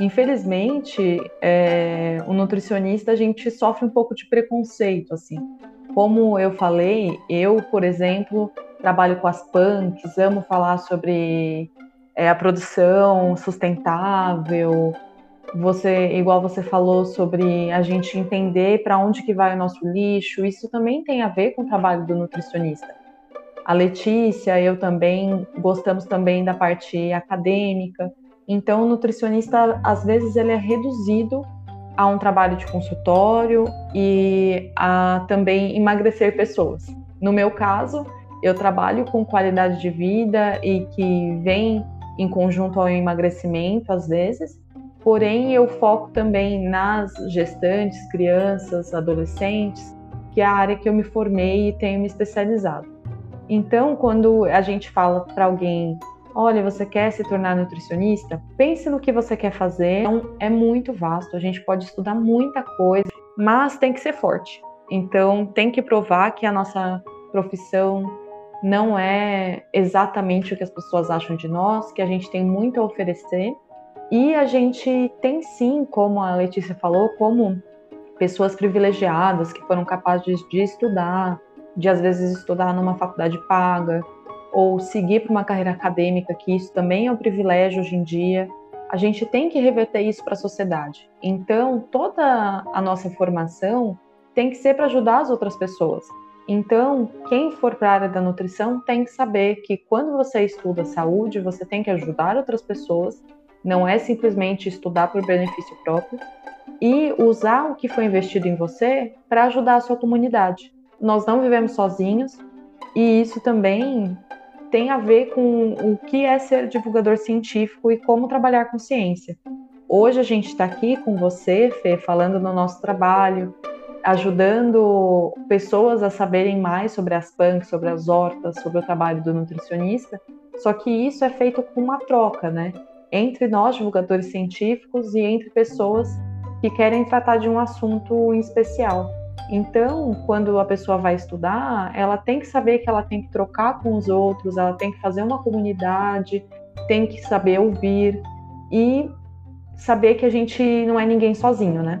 Infelizmente, é, o nutricionista a gente sofre um pouco de preconceito, assim. Como eu falei, eu, por exemplo, trabalho com as punks, amo falar sobre é, a produção sustentável. Você, igual você falou sobre a gente entender para onde que vai o nosso lixo, isso também tem a ver com o trabalho do nutricionista. A Letícia, eu também gostamos também da parte acadêmica. Então, o nutricionista, às vezes, ele é reduzido a um trabalho de consultório e a também emagrecer pessoas. No meu caso, eu trabalho com qualidade de vida e que vem em conjunto ao emagrecimento, às vezes, porém, eu foco também nas gestantes, crianças, adolescentes, que é a área que eu me formei e tenho me especializado. Então, quando a gente fala para alguém Olha, você quer se tornar nutricionista? Pense no que você quer fazer. Então, é muito vasto, a gente pode estudar muita coisa, mas tem que ser forte. Então, tem que provar que a nossa profissão não é exatamente o que as pessoas acham de nós, que a gente tem muito a oferecer. E a gente tem sim, como a Letícia falou, como pessoas privilegiadas que foram capazes de estudar, de às vezes estudar numa faculdade paga, ou seguir para uma carreira acadêmica, que isso também é um privilégio hoje em dia. A gente tem que reverter isso para a sociedade. Então, toda a nossa formação tem que ser para ajudar as outras pessoas. Então, quem for para a área da nutrição tem que saber que quando você estuda saúde, você tem que ajudar outras pessoas, não é simplesmente estudar por benefício próprio, e usar o que foi investido em você para ajudar a sua comunidade. Nós não vivemos sozinhos, e isso também tem a ver com o que é ser divulgador científico e como trabalhar com ciência. Hoje a gente está aqui com você, Fê, falando do nosso trabalho, ajudando pessoas a saberem mais sobre as PANC, sobre as hortas, sobre o trabalho do nutricionista. Só que isso é feito com uma troca, né? Entre nós, divulgadores científicos, e entre pessoas que querem tratar de um assunto em especial. Então, quando a pessoa vai estudar, ela tem que saber que ela tem que trocar com os outros, ela tem que fazer uma comunidade, tem que saber ouvir e saber que a gente não é ninguém sozinho, né?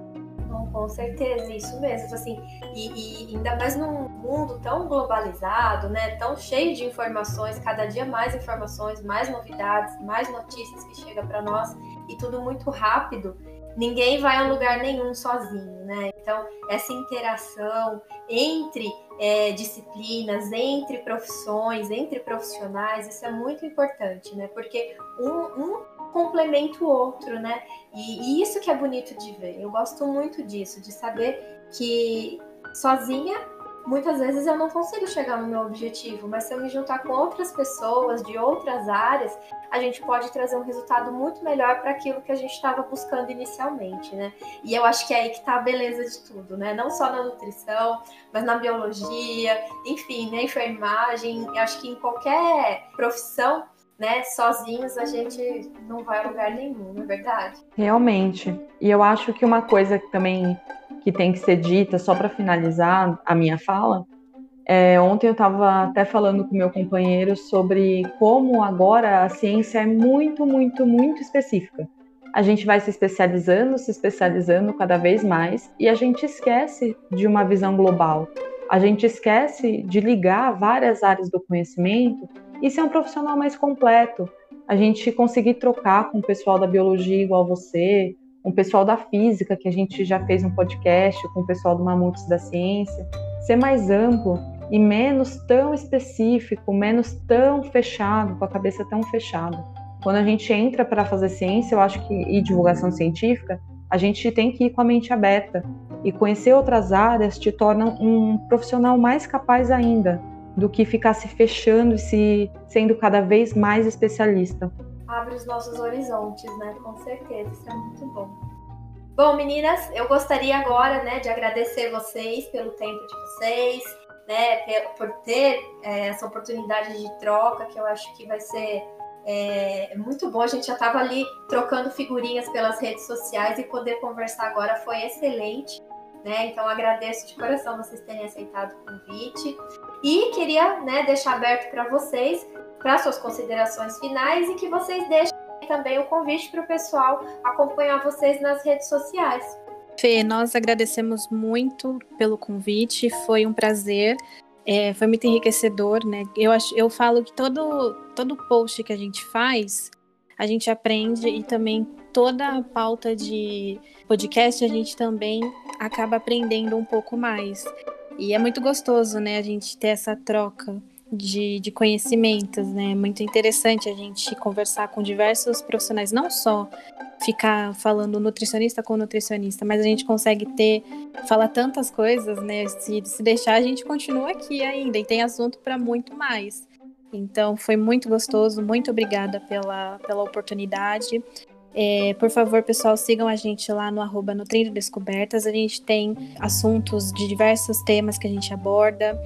Com certeza, isso mesmo. Assim, e, e, ainda mais num mundo tão globalizado, né? Tão cheio de informações, cada dia mais informações, mais novidades, mais notícias que chegam para nós e tudo muito rápido ninguém vai a lugar nenhum sozinho, né? Então, essa interação entre é, disciplinas, entre profissões, entre profissionais, isso é muito importante, né? Porque um, um complementa o outro, né? E, e isso que é bonito de ver. Eu gosto muito disso, de saber que sozinha muitas vezes eu não consigo chegar no meu objetivo, mas se eu me juntar com outras pessoas de outras áreas, a gente pode trazer um resultado muito melhor para aquilo que a gente estava buscando inicialmente, né? E eu acho que é aí que está a beleza de tudo, né? Não só na nutrição, mas na biologia, enfim, na enfermagem, eu acho que em qualquer profissão né, sozinhos a gente não vai a lugar nenhum, não é verdade? Realmente. E eu acho que uma coisa que também que tem que ser dita, só para finalizar a minha fala, é, ontem eu estava até falando com meu companheiro sobre como agora a ciência é muito, muito, muito específica. A gente vai se especializando, se especializando cada vez mais e a gente esquece de uma visão global. A gente esquece de ligar várias áreas do conhecimento e ser um profissional mais completo. A gente conseguir trocar com o pessoal da biologia igual você, o pessoal da física, que a gente já fez um podcast com o pessoal do Mamutes da Ciência. ser mais amplo e menos tão específico, menos tão fechado, com a cabeça tão fechada. Quando a gente entra para fazer ciência, eu acho que e divulgação científica, a gente tem que ir com a mente aberta e conhecer outras áreas te torna um profissional mais capaz ainda do que ficar se fechando e se sendo cada vez mais especialista. Abre os nossos horizontes, né? Com certeza, isso é muito bom. Bom, meninas, eu gostaria agora, né, de agradecer vocês pelo tempo de vocês, né, por ter é, essa oportunidade de troca, que eu acho que vai ser é, muito bom. A gente já estava ali trocando figurinhas pelas redes sociais e poder conversar agora foi excelente. Né? Então agradeço de coração vocês terem aceitado o convite e queria né, deixar aberto para vocês para suas considerações finais e que vocês deixem também o convite para o pessoal acompanhar vocês nas redes sociais. Fê, nós agradecemos muito pelo convite, foi um prazer, é, foi muito enriquecedor, né? Eu, acho, eu falo que todo, todo post que a gente faz, a gente aprende e também toda a pauta de podcast a gente também acaba aprendendo um pouco mais. E é muito gostoso, né, a gente ter essa troca de, de conhecimentos, né? É muito interessante a gente conversar com diversos profissionais, não só ficar falando nutricionista com nutricionista, mas a gente consegue ter, falar tantas coisas, né? Se, se deixar, a gente continua aqui ainda e tem assunto para muito mais. Então, foi muito gostoso, muito obrigada pela, pela oportunidade. É, por favor, pessoal, sigam a gente lá no arroba Nutrindo Descobertas. A gente tem assuntos de diversos temas que a gente aborda.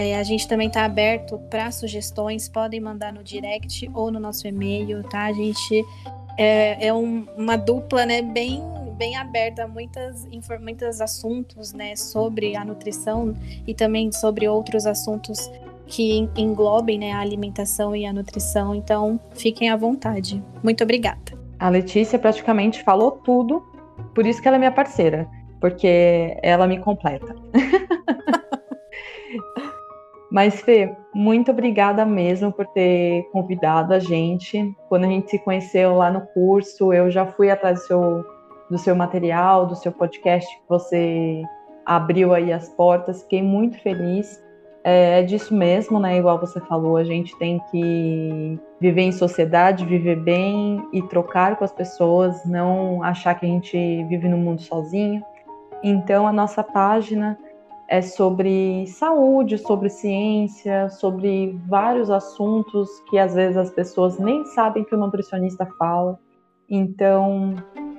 É, a gente também está aberto para sugestões, podem mandar no direct ou no nosso e-mail, tá? A gente é, é um, uma dupla, né, bem, bem aberta a muitas, muitos assuntos, né, sobre a nutrição e também sobre outros assuntos que englobem, né, a alimentação e a nutrição. Então, fiquem à vontade. Muito obrigada. A Letícia praticamente falou tudo, por isso que ela é minha parceira, porque ela me completa. Mas, Fê, muito obrigada mesmo por ter convidado a gente. Quando a gente se conheceu lá no curso, eu já fui atrás do seu, do seu material, do seu podcast, que você abriu aí as portas. Fiquei muito feliz. É, é disso mesmo, né? Igual você falou, a gente tem que viver em sociedade, viver bem e trocar com as pessoas, não achar que a gente vive no mundo sozinho. Então, a nossa página é sobre saúde, sobre ciência, sobre vários assuntos que às vezes as pessoas nem sabem que o nutricionista fala. Então,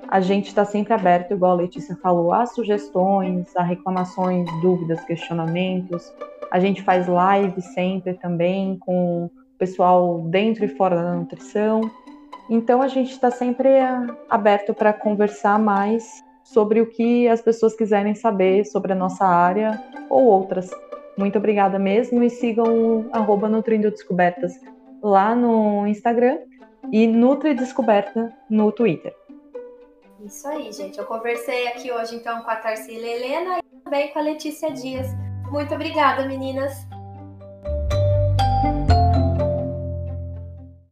a gente está sempre aberto, igual a Letícia falou, a sugestões, a reclamações, dúvidas, questionamentos. A gente faz live sempre também com o pessoal dentro e fora da nutrição. Então, a gente está sempre aberto para conversar mais sobre o que as pessoas quiserem saber sobre a nossa área ou outras. Muito obrigada mesmo e sigam o Nutrindo Descobertas lá no Instagram e Nutri Descoberta no Twitter. Isso aí, gente. Eu conversei aqui hoje então com a Tarsila Helena e também com a Letícia Dias. Muito obrigada, meninas.